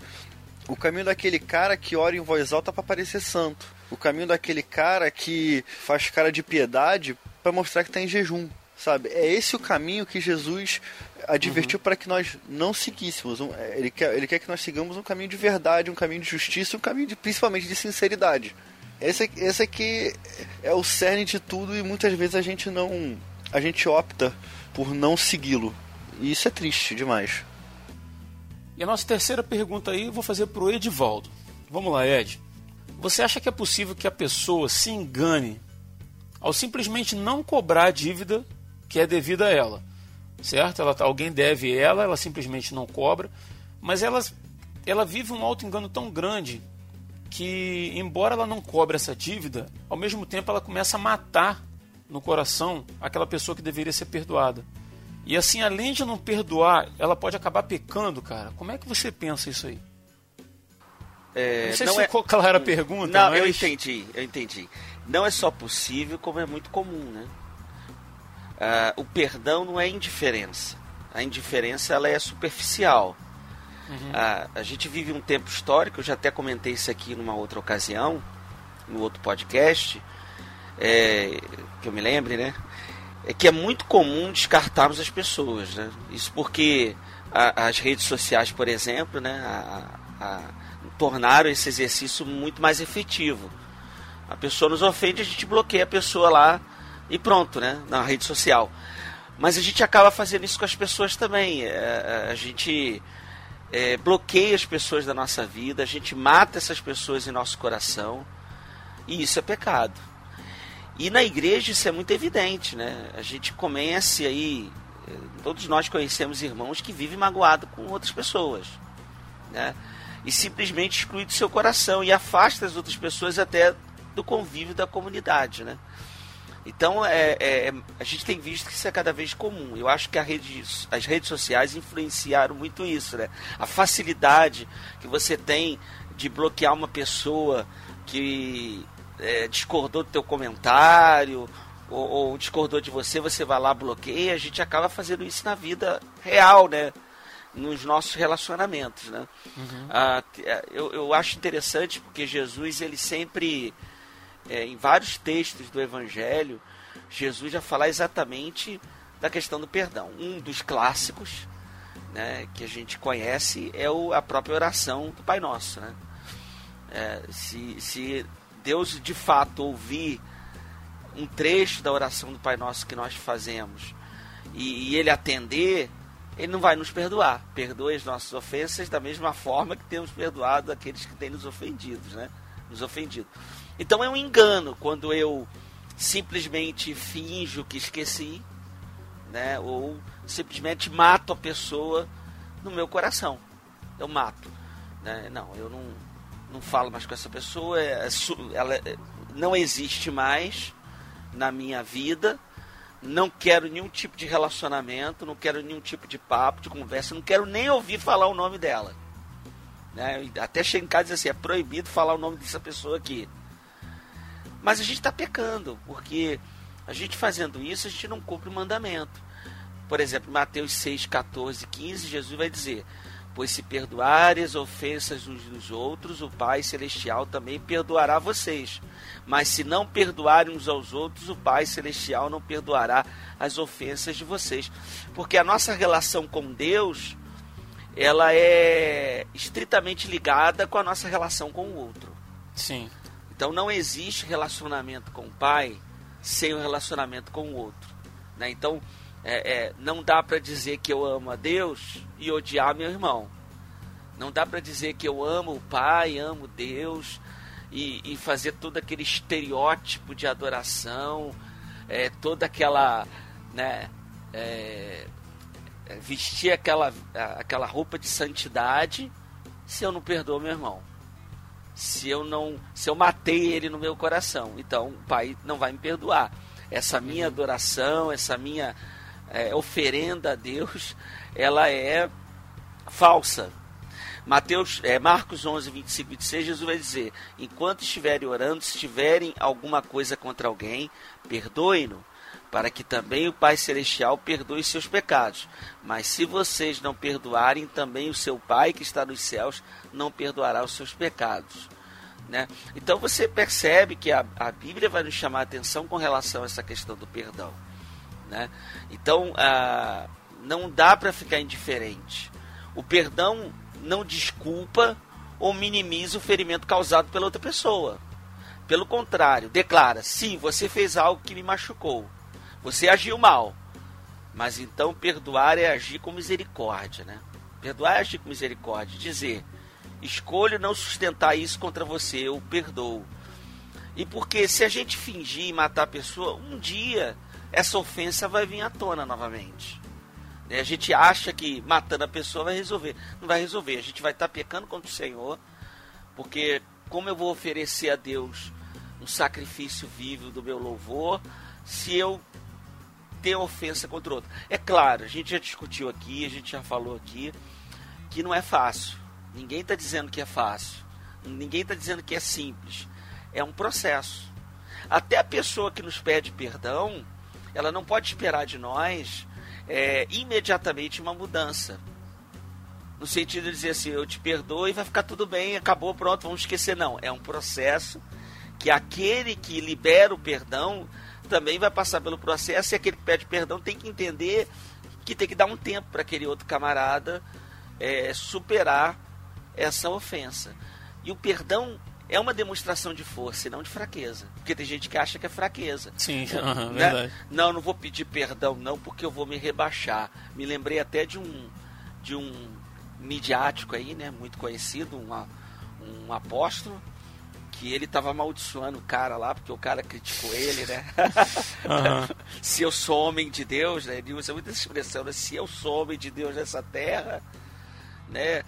O caminho daquele cara que ora em voz alta para parecer santo. O caminho daquele cara que faz cara de piedade para mostrar que está em jejum. Sabe? É esse o caminho que Jesus advertiu uhum. para que nós não seguíssemos. É, ele quer, ele quer que nós sigamos um caminho de verdade, um caminho de justiça, um caminho de, principalmente de sinceridade. Esse, esse aqui é o cerne de tudo e muitas vezes a gente não. A gente opta por não segui-lo. E isso é triste demais. E a nossa terceira pergunta aí eu vou fazer para o Edivaldo. Vamos lá, Ed. Você acha que é possível que a pessoa se engane ao simplesmente não cobrar a dívida que é devida a ela? Certo? Ela, alguém deve ela, ela simplesmente não cobra, mas ela, ela vive um auto-engano tão grande que, embora ela não cobre essa dívida, ao mesmo tempo ela começa a matar no coração aquela pessoa que deveria ser perdoada. E assim, além de não perdoar, ela pode acabar pecando, cara. Como é que você pensa isso aí? É, não sei não se é... ficou clara a pergunta. Não, mas... eu entendi, eu entendi. Não é só possível, como é muito comum, né? Ah, o perdão não é indiferença. A indiferença ela é superficial. Uhum. Ah, a gente vive um tempo histórico, eu já até comentei isso aqui numa outra ocasião, no outro podcast, é, que eu me lembre, né? É que é muito comum descartarmos as pessoas, né? Isso porque a, as redes sociais, por exemplo, né, a, a, tornaram esse exercício muito mais efetivo. A pessoa nos ofende, a gente bloqueia a pessoa lá e pronto, né? Na rede social. Mas a gente acaba fazendo isso com as pessoas também. É, a gente é, bloqueia as pessoas da nossa vida, a gente mata essas pessoas em nosso coração. E isso é pecado. E na igreja isso é muito evidente, né? A gente começa aí, todos nós conhecemos irmãos que vivem magoado com outras pessoas, né? E simplesmente exclui do seu coração e afasta as outras pessoas até do convívio da comunidade, né? Então é, é, a gente tem visto que isso é cada vez comum. Eu acho que rede, as redes sociais influenciaram muito isso, né? A facilidade que você tem de bloquear uma pessoa que é, discordou do teu comentário ou, ou, discordou de você, você vai lá bloqueia. A gente acaba fazendo isso na vida real, né? Nos nossos relacionamentos, né? Uhum. Ah, é, eu, eu acho interessante porque Jesus ele sempre é, em vários textos do Evangelho Jesus já fala exatamente da questão do perdão. Um dos clássicos né, que a gente conhece é o, a própria oração do Pai Nosso. Né? É, se, se Deus de fato ouvir um trecho da oração do Pai Nosso que nós fazemos e, e Ele atender, Ele não vai nos perdoar. Perdoe as nossas ofensas da mesma forma que temos perdoado aqueles que têm nos ofendidos, né? Nos ofendido. Então é um engano quando eu simplesmente finjo que esqueci, né? Ou simplesmente mato a pessoa no meu coração. Eu mato, né? Não, eu não não falo mais com essa pessoa, é, é ela é, não existe mais na minha vida, não quero nenhum tipo de relacionamento, não quero nenhum tipo de papo, de conversa, não quero nem ouvir falar o nome dela. Né? Até chegar em casa e dizer assim, é proibido falar o nome dessa pessoa aqui. Mas a gente está pecando, porque a gente fazendo isso, a gente não cumpre o mandamento. Por exemplo, Mateus 6, 14, 15, Jesus vai dizer: Pois se perdoarem as ofensas uns dos outros, o Pai Celestial também perdoará vocês. Mas se não perdoarem uns aos outros, o Pai Celestial não perdoará as ofensas de vocês. Porque a nossa relação com Deus, ela é estritamente ligada com a nossa relação com o outro. Sim. Então não existe relacionamento com o Pai sem o relacionamento com o outro. Né? Então é, é, não dá para dizer que eu amo a Deus e odiar meu irmão. Não dá para dizer que eu amo o Pai, amo Deus e, e fazer todo aquele estereótipo de adoração, é, toda aquela, né, é, é, vestir aquela, aquela roupa de santidade se eu não perdoo meu irmão. Se eu não, se eu matei ele no meu coração, então o Pai não vai me perdoar. Essa minha uhum. adoração, essa minha é, oferenda a Deus, ela é falsa. Mateus, é, Marcos 11, 25 e 26, Jesus vai dizer: Enquanto estiverem orando, se tiverem alguma coisa contra alguém, perdoem-no, para que também o Pai Celestial perdoe seus pecados. Mas se vocês não perdoarem, também o seu Pai que está nos céus não perdoará os seus pecados. Né? Então você percebe que a, a Bíblia vai nos chamar a atenção com relação a essa questão do perdão. Né? Então, ah, não dá para ficar indiferente. O perdão não desculpa ou minimiza o ferimento causado pela outra pessoa. Pelo contrário, declara: sim, você fez algo que me machucou. Você agiu mal. Mas então perdoar é agir com misericórdia, né? Perdoar é agir com misericórdia. Dizer: escolho não sustentar isso contra você, eu perdoo. E porque se a gente fingir e matar a pessoa, um dia essa ofensa vai vir à tona novamente. Né? A gente acha que matando a pessoa vai resolver. Não vai resolver. A gente vai estar pecando contra o Senhor, porque como eu vou oferecer a Deus um sacrifício vivo do meu louvor se eu ter ofensa contra o outro? É claro, a gente já discutiu aqui, a gente já falou aqui que não é fácil. Ninguém está dizendo que é fácil. Ninguém está dizendo que é simples. É um processo. Até a pessoa que nos pede perdão, ela não pode esperar de nós é, imediatamente uma mudança. No sentido de dizer assim, eu te perdoo e vai ficar tudo bem, acabou, pronto, vamos esquecer. Não, é um processo que aquele que libera o perdão também vai passar pelo processo e aquele que pede perdão tem que entender que tem que dar um tempo para aquele outro camarada é, superar essa ofensa. E o perdão é uma demonstração de força e não de fraqueza. Porque tem gente que acha que é fraqueza. Sim, uhum, né? verdade. Não, não vou pedir perdão não porque eu vou me rebaixar. Me lembrei até de um de um midiático aí, né, muito conhecido, um, um apóstolo que ele estava amaldiçoando o cara lá, porque o cara criticou ele, né? Uhum. se eu sou homem de Deus, né? Ele usa muita expressão, né? Se eu sou homem de Deus nessa terra, né?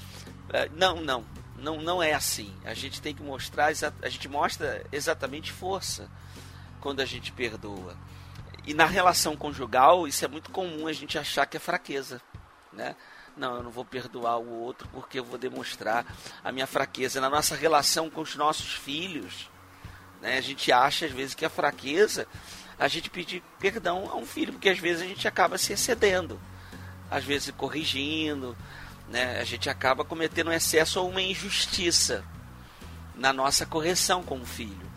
É, não, não não, não é assim. A gente tem que mostrar, a gente mostra exatamente força quando a gente perdoa. E na relação conjugal, isso é muito comum a gente achar que é fraqueza, né? Não, eu não vou perdoar o outro porque eu vou demonstrar a minha fraqueza. Na nossa relação com os nossos filhos, né? A gente acha às vezes que a fraqueza a gente pedir perdão a um filho, porque às vezes a gente acaba se excedendo, às vezes corrigindo, né, a gente acaba cometendo um excesso ou uma injustiça na nossa correção como filho.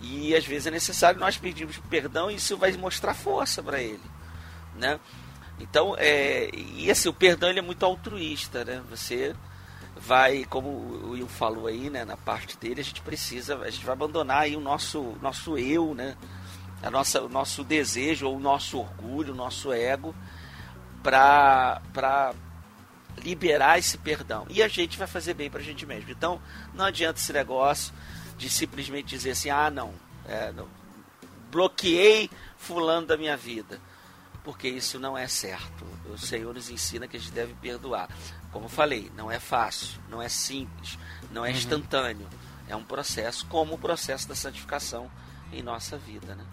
E às vezes é necessário nós pedirmos perdão e isso vai mostrar força para ele, né? Então, é, e assim, o perdão ele é muito altruísta, né? Você vai, como o Will falou aí, né, na parte dele, a gente precisa, a gente vai abandonar aí o nosso nosso eu, né? A nossa, o nosso desejo ou o nosso orgulho, o nosso ego para liberar esse perdão. E a gente vai fazer bem para a gente mesmo. Então, não adianta esse negócio de simplesmente dizer assim: ah, não, é, não, bloqueei fulano da minha vida. Porque isso não é certo. O Senhor nos ensina que a gente deve perdoar. Como falei, não é fácil, não é simples, não é uhum. instantâneo. É um processo, como o processo da santificação em nossa vida. Né?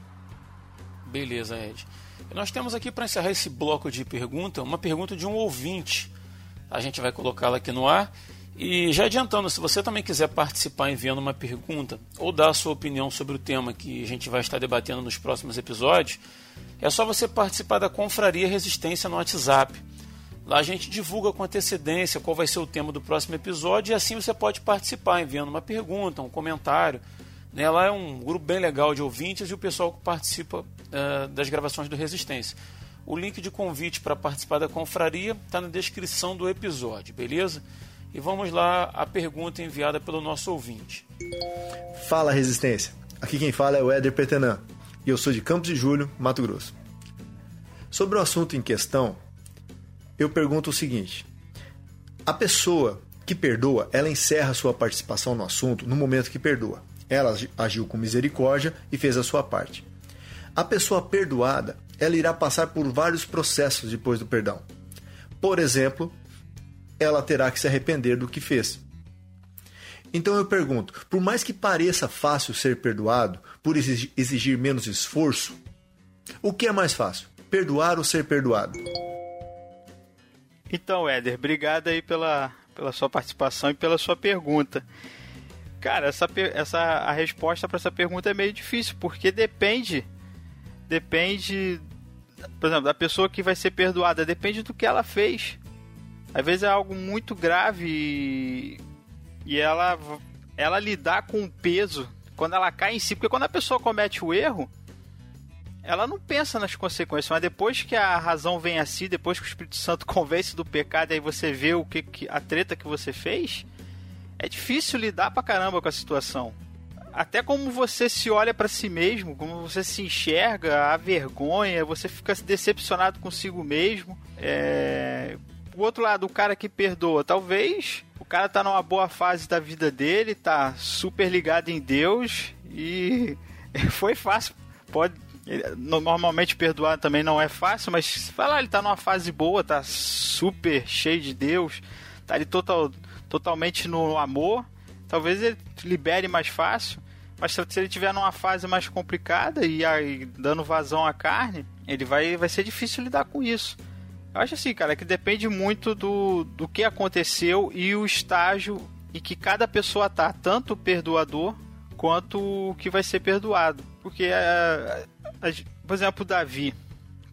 Beleza, Ed. nós temos aqui para encerrar esse bloco de pergunta, uma pergunta de um ouvinte a gente vai colocá-la aqui no ar. E já adiantando, se você também quiser participar enviando uma pergunta ou dar a sua opinião sobre o tema que a gente vai estar debatendo nos próximos episódios, é só você participar da Confraria Resistência no WhatsApp. Lá a gente divulga com antecedência qual vai ser o tema do próximo episódio e assim você pode participar enviando uma pergunta, um comentário. Né? Lá é um grupo bem legal de ouvintes e o pessoal que participa uh, das gravações do Resistência. O link de convite para participar da confraria está na descrição do episódio, beleza? E vamos lá a pergunta enviada pelo nosso ouvinte. Fala Resistência, aqui quem fala é o Éder Petenã e eu sou de Campos de Julho, Mato Grosso. Sobre o assunto em questão, eu pergunto o seguinte: a pessoa que perdoa, ela encerra sua participação no assunto no momento que perdoa. Ela agiu com misericórdia e fez a sua parte. A pessoa perdoada, ela irá passar por vários processos depois do perdão. Por exemplo, ela terá que se arrepender do que fez. Então eu pergunto: por mais que pareça fácil ser perdoado, por exigir menos esforço, o que é mais fácil? Perdoar ou ser perdoado? Então, Éder, obrigado aí pela, pela sua participação e pela sua pergunta. Cara, essa, essa, a resposta para essa pergunta é meio difícil, porque depende depende por exemplo, da pessoa que vai ser perdoada, depende do que ela fez. Às vezes é algo muito grave e, e ela, ela lidar com o peso quando ela cai em si. Porque quando a pessoa comete o erro, ela não pensa nas consequências, mas depois que a razão vem assim, depois que o Espírito Santo convence do pecado, aí você vê o que, que a treta que você fez, é difícil lidar pra caramba com a situação. Até como você se olha para si mesmo, como você se enxerga, a vergonha, você fica decepcionado consigo mesmo. É... O outro lado, o cara que perdoa, talvez cara tá numa boa fase da vida dele, tá super ligado em Deus e foi fácil. Pode normalmente perdoar também não é fácil, mas fala, ele tá numa fase boa, tá super cheio de Deus, tá ali total, totalmente no amor. Talvez ele libere mais fácil, mas se ele tiver numa fase mais complicada e aí dando vazão à carne, ele vai, vai ser difícil lidar com isso. Eu acho assim, cara, que depende muito do, do que aconteceu e o estágio em que cada pessoa tá, tanto o perdoador quanto o que vai ser perdoado. Porque, é, por exemplo, Davi.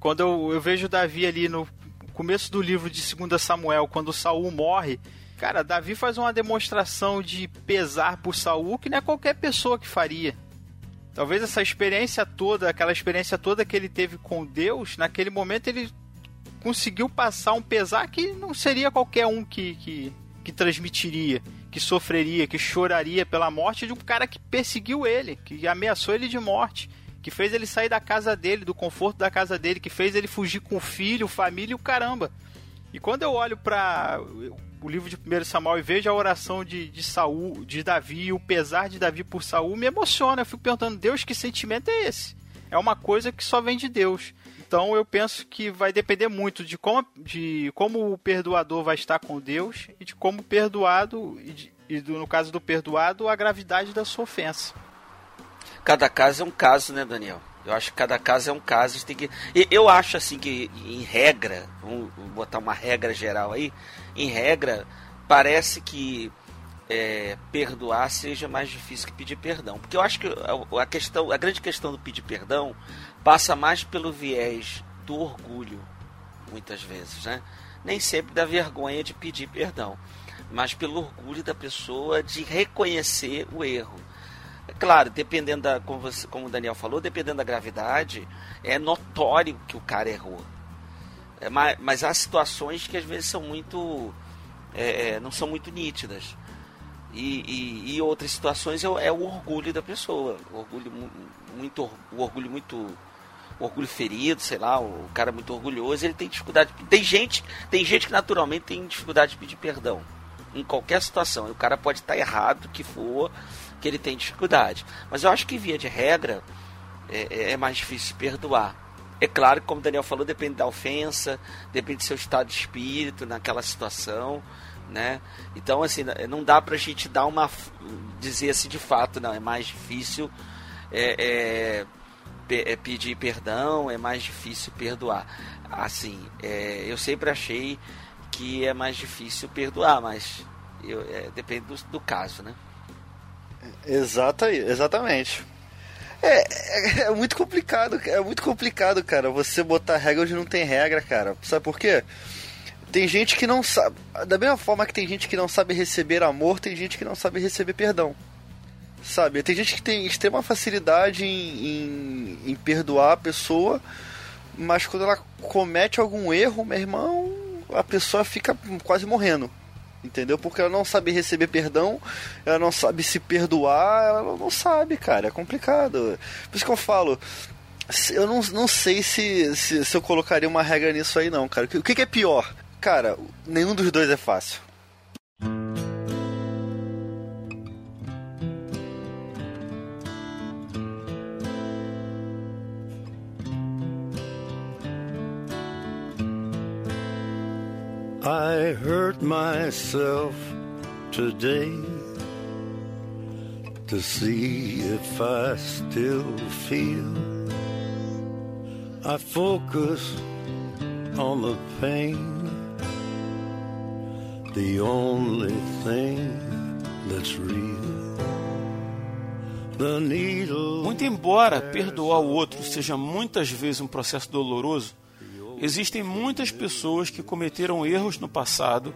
Quando eu, eu vejo Davi ali no começo do livro de 2 Samuel, quando Saul morre, cara, Davi faz uma demonstração de pesar por Saul que não é qualquer pessoa que faria. Talvez essa experiência toda, aquela experiência toda que ele teve com Deus, naquele momento ele conseguiu passar um pesar que não seria qualquer um que, que, que transmitiria que sofreria, que choraria pela morte de um cara que perseguiu ele, que ameaçou ele de morte, que fez ele sair da casa dele, do conforto da casa dele, que fez ele fugir com o filho, família e o caramba. E quando eu olho para o livro de 1 Samuel e vejo a oração de, de Saul, de Davi, o pesar de Davi por Saul, me emociona. Eu fico perguntando, Deus, que sentimento é esse? É uma coisa que só vem de Deus. Então eu penso que vai depender muito de como, de como o perdoador vai estar com Deus e de como o perdoado, e, de, e do, no caso do perdoado, a gravidade da sua ofensa. Cada caso é um caso, né, Daniel? Eu acho que cada caso é um caso. Tem que... Eu acho assim que, em regra, vamos botar uma regra geral aí, em regra, parece que é, perdoar seja mais difícil que pedir perdão. Porque eu acho que a, questão, a grande questão do pedir perdão passa mais pelo viés do orgulho, muitas vezes, né? Nem sempre da vergonha de pedir perdão, mas pelo orgulho da pessoa de reconhecer o erro. É claro, dependendo da, como, você, como o Daniel falou, dependendo da gravidade, é notório que o cara errou. É, mas, mas, há situações que às vezes são muito, é, é não são muito nítidas. E, e, e outras situações é, é, o orgulho da pessoa, o orgulho muito, o orgulho muito orgulho ferido, sei lá, o cara muito orgulhoso, ele tem dificuldade. Tem gente, tem gente que naturalmente tem dificuldade de pedir perdão em qualquer situação. E o cara pode estar errado que for, que ele tem dificuldade. Mas eu acho que via de regra é, é, é mais difícil perdoar. É claro que, como o Daniel falou, depende da ofensa, depende do seu estado de espírito naquela situação, né? Então, assim, não dá pra gente dar uma dizer assim de fato, não, é mais difícil é, é pedir perdão, é mais difícil perdoar. Assim, é, eu sempre achei que é mais difícil perdoar, mas eu, é, depende do, do, caso, né? Exata, exatamente. É, é, é, muito complicado, é muito complicado, cara, você botar regra onde não tem regra, cara. Sabe por quê? Tem gente que não sabe. Da mesma forma que tem gente que não sabe receber amor, tem gente que não sabe receber perdão. Sabe? Tem gente que tem extrema facilidade em, em, em perdoar a pessoa, mas quando ela comete algum erro, meu irmão, a pessoa fica quase morrendo. Entendeu? Porque ela não sabe receber perdão, ela não sabe se perdoar, ela não sabe, cara. É complicado. Por isso que eu falo, eu não, não sei se, se, se eu colocaria uma regra nisso aí, não, cara. O que, que é pior? Cara, nenhum dos dois é fácil. I hurt myself today to see if I still feel. I focus on the pain, the only thing that's real. Muito embora perdoar o outro seja muitas vezes um processo doloroso, Existem muitas pessoas que cometeram erros no passado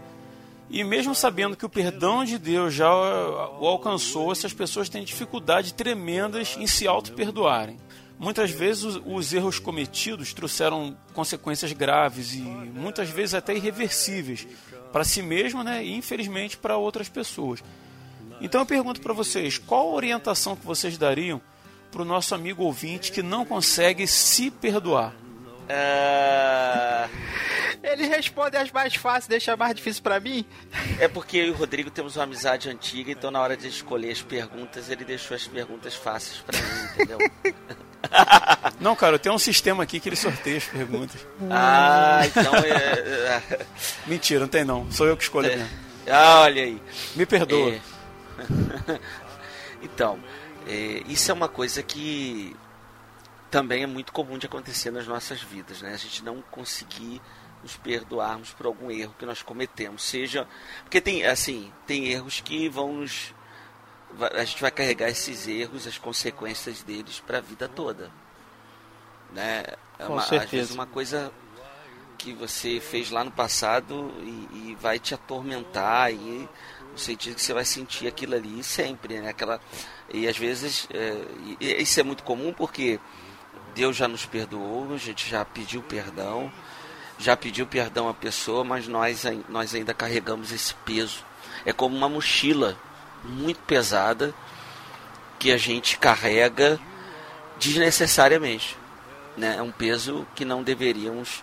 e, mesmo sabendo que o perdão de Deus já o alcançou, essas pessoas têm dificuldades tremendas em se auto-perdoarem. muitas vezes os, os erros cometidos trouxeram consequências graves e muitas vezes até irreversíveis para si mesmo né, e infelizmente para outras pessoas. Então eu pergunto para vocês, qual a orientação que vocês dariam para o nosso amigo ouvinte que não consegue se perdoar? É... Eles respondem as mais fáceis, deixa mais difícil para mim. É porque eu e o Rodrigo temos uma amizade antiga, então na hora de escolher as perguntas, ele deixou as perguntas fáceis para mim, entendeu? Não, cara, eu tenho um sistema aqui que ele sorteia as perguntas. Ah, então é. é Mentira, não tem não. Sou eu que escolho é. mesmo. Ah, olha aí. Me perdoa. É. então, é, isso é uma coisa que também é muito comum de acontecer nas nossas vidas, né? A gente não conseguir nos perdoarmos por algum erro que nós cometemos, seja porque tem assim tem erros que vão nos a gente vai carregar esses erros, as consequências deles para a vida toda, né? É uma, às vezes uma coisa que você fez lá no passado e, e vai te atormentar e no sentido que você vai sentir aquilo ali sempre, né? Aquela e às vezes é, e isso é muito comum porque Deus já nos perdoou, a gente já pediu perdão, já pediu perdão à pessoa, mas nós, nós ainda carregamos esse peso. É como uma mochila muito pesada que a gente carrega desnecessariamente. Né? É um peso que não deveríamos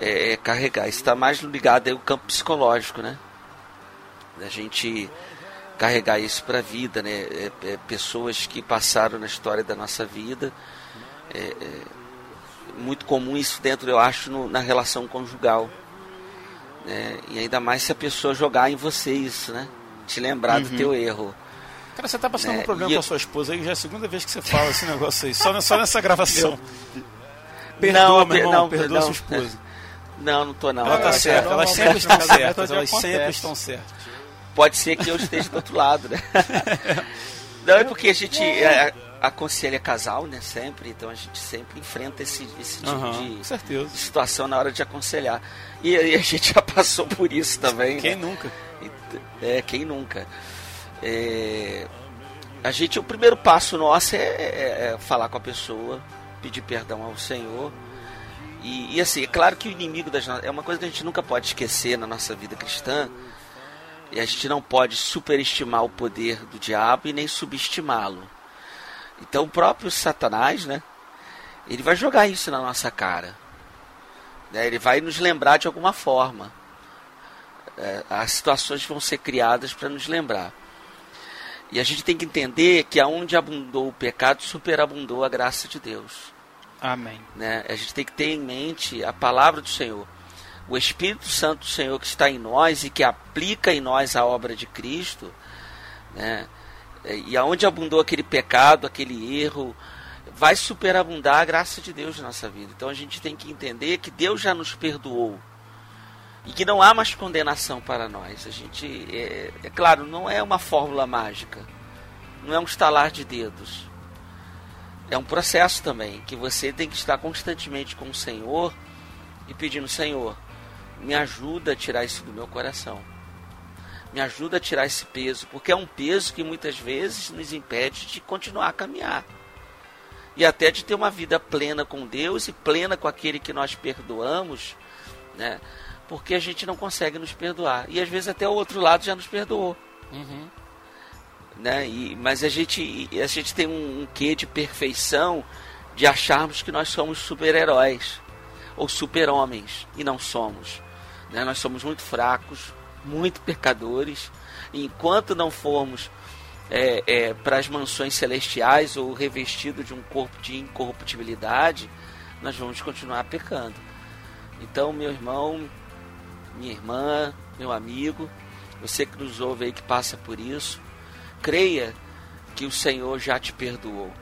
é, carregar. Isso está mais ligado ao campo psicológico, né? A gente carregar isso para a vida, né? É, é, pessoas que passaram na história da nossa vida. É, é muito comum isso dentro, eu acho, no- na relação conjugal. Né? E ainda mais se a pessoa jogar em você isso, né? Te lembrar do teu erro. Cara, você tá passando É, um problema e com eu- a sua esposa aí, já é a segunda vez que você fala esse negócio aí, só, só nessa gravação. Não, Perdoa, meu per- irmão, não, perdoa não. sua esposa. Não, não tô não. Ela tá certa, elas normalmente sempre estão certas, elas sempre estão certas. Pode ser que eu esteja do outro lado, né? Não, é porque a gente é, aconselha casal, né? Sempre, então a gente sempre enfrenta esse, esse tipo Aham, de certeza. situação na hora de aconselhar. E, e a gente já passou por isso também. Quem né? nunca? É, quem nunca? É, a gente, o primeiro passo nosso é, é- é falar com a pessoa, pedir perdão ao Senhor. E, e, assim, é claro que o inimigo das é uma coisa que a gente nunca pode esquecer na nossa vida cristã. E a gente não pode superestimar o poder do diabo e nem subestimá-lo. Então o próprio Satanás, né? Ele vai jogar isso na nossa cara. Né, Ele vai nos lembrar de alguma forma. É, as situações vão ser criadas para nos lembrar. E a gente tem que entender que aonde abundou o pecado, superabundou a graça de Deus. Amém. Né? A gente tem que ter em mente a palavra do Senhor. O Espírito Santo do Senhor que está em nós e que aplica em nós a obra de Cristo, né? E aonde abundou aquele pecado, aquele erro, vai superabundar a graça de Deus na nossa vida. Então a gente tem que entender que Deus já nos perdoou e que não há mais condenação para nós. A gente, é, é claro, não é uma fórmula mágica, não é um estalar de dedos. É um processo também que você tem que estar constantemente com o Senhor e pedindo: Senhor, me ajuda a tirar isso do meu coração. Me ajuda a tirar esse peso, porque é um peso que muitas vezes nos impede de continuar a caminhar. E até de ter uma vida plena com Deus e plena com aquele que nós perdoamos, né? Porque a gente não consegue nos perdoar. E às vezes até o outro lado já nos perdoou Uhum. né? E, mas a gente, a gente tem um, um quê de perfeição de acharmos que nós somos super-heróis ou super-homens e não somos. Né? Nós somos muito fracos, muito pecadores. Enquanto não formos é, é, para as mansões celestiais ou revestido de um corpo de incorruptibilidade, nós vamos continuar pecando. Então, meu irmão, minha irmã, meu amigo, você que nos ouve aí que passa por isso, creia que o Senhor já te perdoou.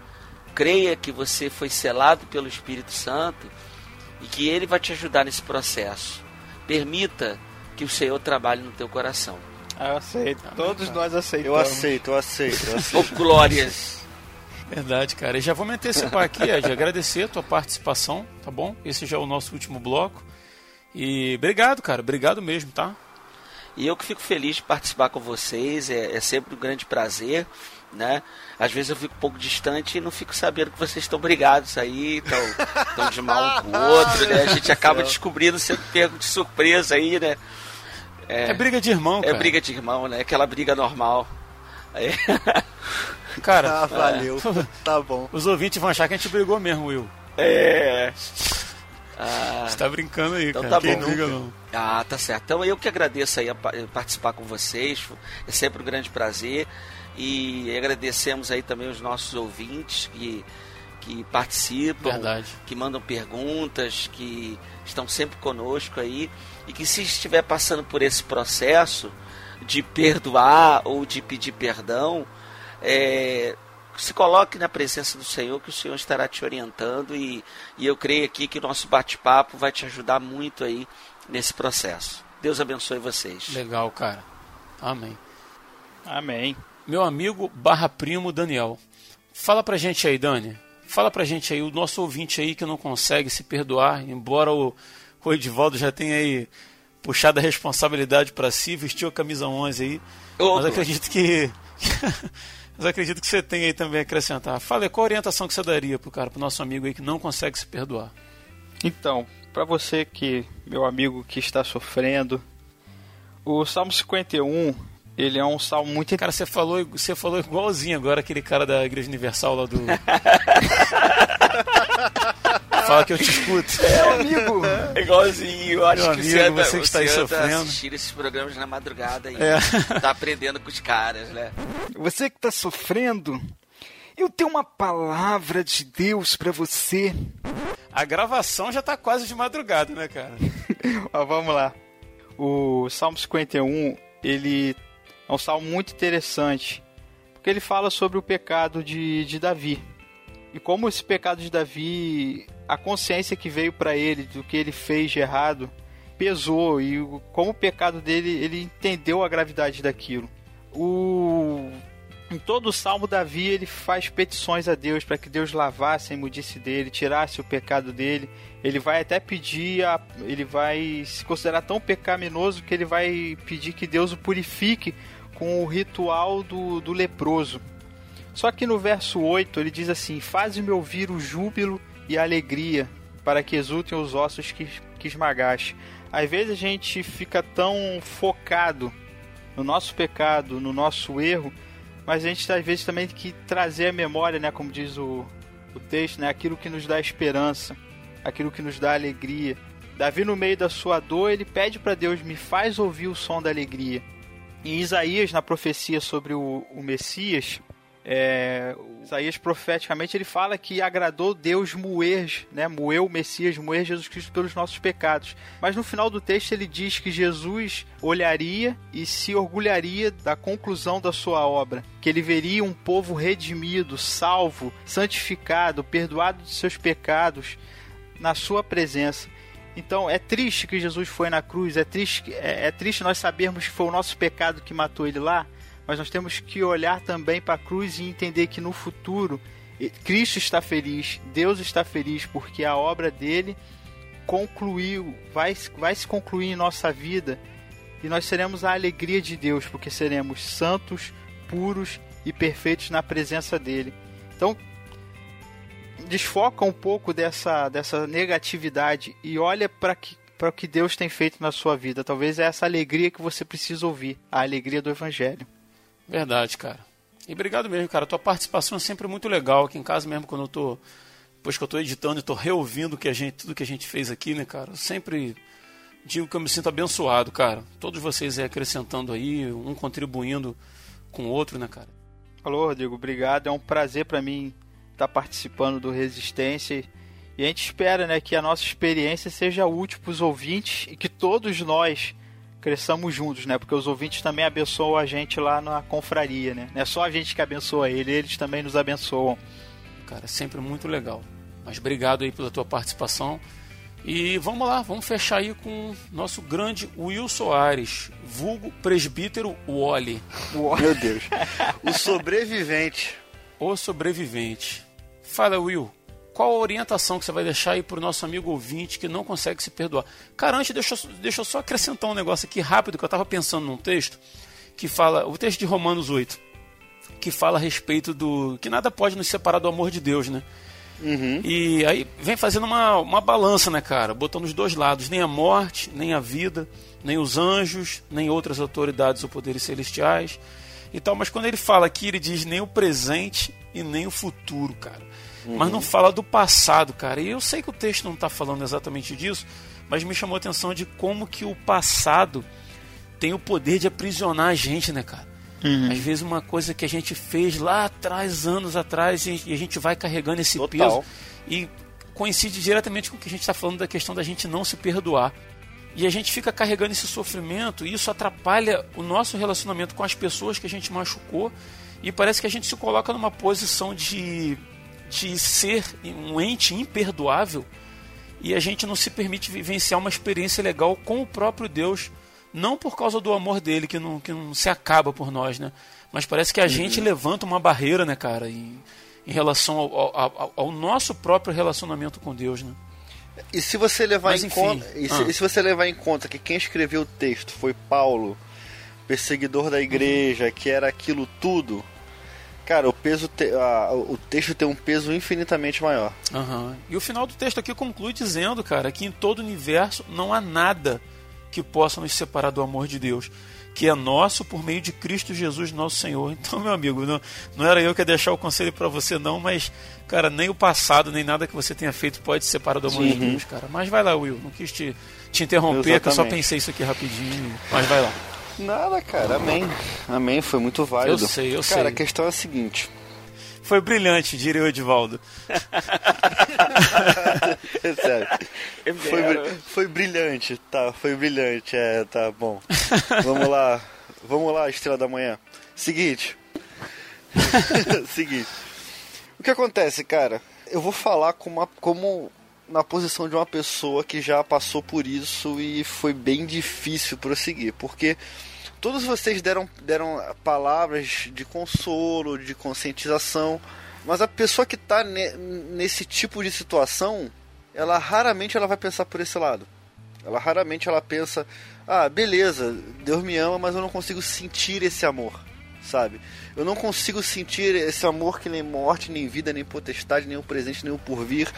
Creia que você foi selado pelo Espírito Santo e que ele vai te ajudar nesse processo. Permita que o Senhor trabalhe no teu coração. Eu aceito. Todos nós aceitamos. Eu aceito, eu aceito, eu aceito. Oh, glórias! Verdade, cara. E já vou me antecipar aqui, Ed, agradecer a tua participação, tá bom? Esse já é o nosso último bloco. E obrigado, cara. Obrigado mesmo, tá? E eu que fico feliz de participar com vocês, é, é sempre um grande prazer. né? Às vezes eu fico um pouco distante e não fico sabendo que vocês estão brigados aí, estão de mal um com o outro, né? A gente acaba descobrindo sendo pego de surpresa aí, né? É, briga de irmão, É cara. briga de irmão, né? Aquela briga normal. Aí- Cara, Ah, valeu. Tá bom. os ouvintes vão achar que a gente brigou mesmo, Will. É. Ah, Você tá brincando aí, Então cara. tá Quem bom. briga não. Ah, tá certo. Então eu que agradeço aí a pa- participar com vocês. É sempre um grande prazer. E agradecemos aí também os nossos ouvintes que, que participam, Verdade. que mandam perguntas, que estão sempre conosco aí. E que se estiver passando por esse processo de perdoar ou de pedir perdão, é, se coloque na presença do Senhor, que o Senhor estará te orientando e, e eu creio aqui que o nosso bate-papo vai te ajudar muito aí nesse processo. Deus abençoe vocês. Legal, cara. Amém. Amém. Meu amigo barra primo Daniel. Fala pra gente aí, Dani. Fala pra gente aí, o nosso ouvinte aí que não consegue se perdoar, embora o, o Edivaldo já tenha aí puxado a responsabilidade pra si, vestiu a camisa 11 aí. Ô, Mas acredito que. Mas acredito que você tem aí também a acrescentar. Fala qual a orientação que você daria pro cara, pro nosso amigo aí que não consegue se perdoar? Então, para você que, meu amigo que está sofrendo, o Salmo 51, ele é um salmo muito Cara, você falou, você falou igualzinho agora aquele cara da Igreja Universal lá do. Fala que eu te escuto. amigo. É igualzinho, eu acho Meu que amigo, você anda, você que está aí anda sofrendo. assistindo esses programas na madrugada e É. tá aprendendo com os caras, né? Você que está sofrendo, eu tenho uma palavra de Deus para você. A gravação já tá quase de madrugada, né, cara? Ó, vamos lá. O Salmo 51, ele é um salmo muito interessante, porque ele fala sobre o pecado de, de Davi. E como esse pecado de Davi, a consciência que veio para ele do que ele fez de errado, pesou e como o pecado dele, ele entendeu a gravidade daquilo. O em todo o salmo Davi ele faz petições a Deus para que Deus lavasse a imundice dele, tirasse o pecado dele. Ele vai até pedir, a, ele vai se considerar tão pecaminoso que ele vai pedir que Deus o purifique com o ritual do, do leproso. Só que no verso 8 ele diz assim: Faze-me ouvir o júbilo e a alegria, para que exultem os ossos que, que esmagaste. Às vezes a gente fica tão focado no nosso pecado, no nosso erro, mas a gente às vezes também tem que trazer a memória, né, como diz o, o texto, né, aquilo que nos dá esperança, aquilo que nos dá alegria. Davi, no meio da sua dor, ele pede para Deus: me faz ouvir o som da alegria. Em Isaías, na profecia sobre o, o Messias, é, Isaías profeticamente ele fala que agradou Deus moer, né, moer o Messias, moer Jesus Cristo pelos nossos pecados. Mas no final do texto ele diz que Jesus olharia e se orgulharia da conclusão da sua obra, que ele veria um povo redimido, salvo, santificado, perdoado de seus pecados na sua presença. Então é triste que Jesus foi na cruz, é triste, é, é triste nós sabermos que foi o nosso pecado que matou ele lá, mas nós temos que olhar também para a cruz e entender que no futuro Cristo está feliz, Deus está feliz, porque a obra dele concluiu, vai, vai se concluir em nossa vida e nós seremos a alegria de Deus, porque seremos santos, puros e perfeitos na presença dele. Então, desfoca um pouco dessa, dessa negatividade e olha para que para o que Deus tem feito na sua vida. Talvez é essa alegria que você precisa ouvir, a alegria do evangelho. Verdade, cara. E obrigado mesmo, cara. Tua participação é sempre muito legal. Aqui em casa mesmo, quando eu tô. Depois que eu tô editando e tô reouvindo que a gente, tudo que a gente fez aqui, né, cara? Eu sempre digo que eu me sinto abençoado, cara. Todos vocês aí acrescentando aí, um contribuindo com o outro, né, cara? Alô, Rodrigo, obrigado. É um prazer para mim estar participando do Resistência. E a gente espera né, que a nossa experiência seja útil para os ouvintes e que todos nós cresçamos juntos, né? Porque os ouvintes também abençoam a gente lá na confraria, né? Não é só a gente que abençoa ele, eles também nos abençoam. Cara, sempre muito legal. Mas obrigado aí pela tua participação. E vamos lá, vamos fechar aí com o nosso grande Will Soares, vulgo presbítero Wally, Meu Deus. O sobrevivente. o sobrevivente. Fala, Will, qual a orientação que você vai deixar aí pro nosso amigo ouvinte que não consegue se perdoar? Cara, antes, deixa, eu- deixa eu só acrescentar um negócio aqui rápido que eu tava pensando num texto que fala, o texto de Romanos 8. que fala a respeito do que nada pode nos separar do amor de Deus, né? Uhum. E aí vem fazendo uma, uma balança, né, cara? Botando os dois lados, nem a morte, nem a vida, nem os anjos, nem outras autoridades ou poderes celestiais e tal. Mas quando ele fala aqui, ele diz nem o presente e nem o futuro, cara. Uhum. Mas não fala do passado, cara. E eu sei que o texto não está falando exatamente disso, mas me chamou a atenção de como que o passado tem o poder de aprisionar a gente, né, cara? Uhum. Às vezes uma coisa que a gente fez lá atrás, anos atrás, e a gente vai carregando esse Total. peso e coincide diretamente com o que a gente está falando da questão da gente não se perdoar. E a gente fica carregando esse sofrimento e isso atrapalha o nosso relacionamento com as pessoas que a gente machucou e parece que a gente se coloca numa posição de, de ser um ente imperdoável e a gente não se permite vivenciar uma experiência legal com o próprio Deus não por causa do amor dele que não, que não se acaba por nós, né? Mas parece que a uhum. gente levanta uma barreira, né, cara, em, em relação ao, ao, ao, nosso próprio relacionamento com Deus, né? E se você levar Mas, em conta, e se, ah. e se, você levar em conta que quem escreveu o texto foi Paulo, perseguidor da igreja, uhum. que era aquilo tudo, cara, o peso te, a, o texto tem um peso infinitamente maior. Uhum. E o final do texto aqui conclui dizendo, cara, que em todo o universo não há nada que possa nos separar do amor de Deus, que é nosso por meio de Cristo Jesus, nosso Senhor. Então, meu amigo, não, não era eu que ia deixar o conselho para você, não, mas, cara, nem o passado, nem nada que você tenha feito pode te separar do amor de Deus, cara. Mas vai lá, Will, não quis te, te interromper, Exatamente. que eu só pensei isso aqui rapidinho, mas vai lá. Nada, cara, amém. Amém, foi muito válido. Eu sei, eu cara, sei. Cara, a questão é a seguinte: foi brilhante, diria o Edivaldo. é sério. Foi, foi brilhante, tá, foi brilhante, é, tá bom. Vamos lá, vamos lá, Estrela da Manhã. Seguinte. Seguinte. O que acontece, cara? Eu vou falar como, uma, como na posição de uma pessoa que já passou por isso e foi bem difícil prosseguir, porque Todos vocês deram, deram palavras de consolo, de conscientização, mas a pessoa que está ne, nesse tipo de situação, ela raramente ela vai pensar por esse lado. Ela raramente ela pensa, ah, beleza, Deus me ama, mas eu não consigo sentir esse amor, sabe? Eu não consigo sentir esse amor que nem morte, nem vida, nem potestade, nem o presente, nem o porvir,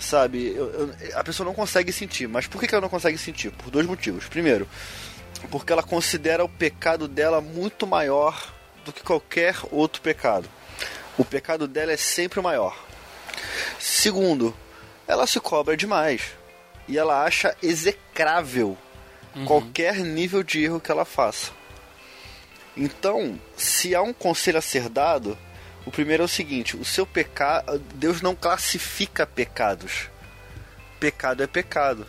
sabe? Eu, eu, a pessoa não consegue sentir. Mas por que, que ela não consegue sentir? Por dois motivos. Primeiro, porque ela considera o pecado dela muito maior do que qualquer outro pecado. O pecado dela é sempre maior. Segundo, ela se cobra demais e ela acha execrável uhum. qualquer nível de erro que ela faça. Então, se há um conselho a ser dado, o primeiro é o seguinte: o seu pecado, Deus não classifica pecados. Pecado é pecado.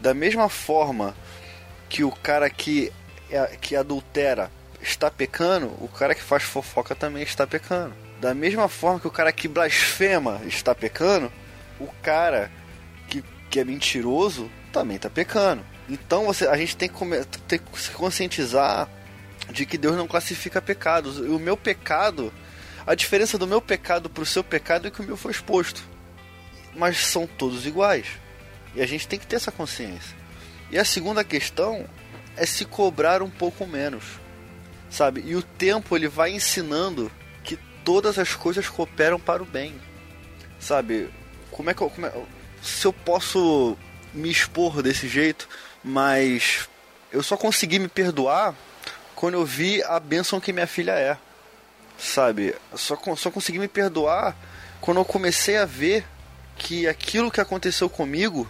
Da mesma forma que o cara que, é, que adultera está pecando, o cara que faz fofoca também está pecando. Da mesma forma que o cara que blasfema está pecando, o cara que, que é mentiroso também está pecando. Então você, a gente tem que, tem que se conscientizar de que Deus não classifica pecados. E o meu pecado, a diferença do meu pecado para o seu pecado é que o meu foi exposto. Mas são todos iguais. E a gente tem que ter essa consciência. E a segunda questão é se cobrar um pouco menos, sabe? E o tempo ele vai ensinando que todas as coisas cooperam para o bem, sabe? Como é que eu, como é, se eu posso me expor desse jeito, mas eu só consegui me perdoar quando eu vi a bênção que minha filha é, sabe? Só, só consegui me perdoar quando eu comecei a ver que aquilo que aconteceu comigo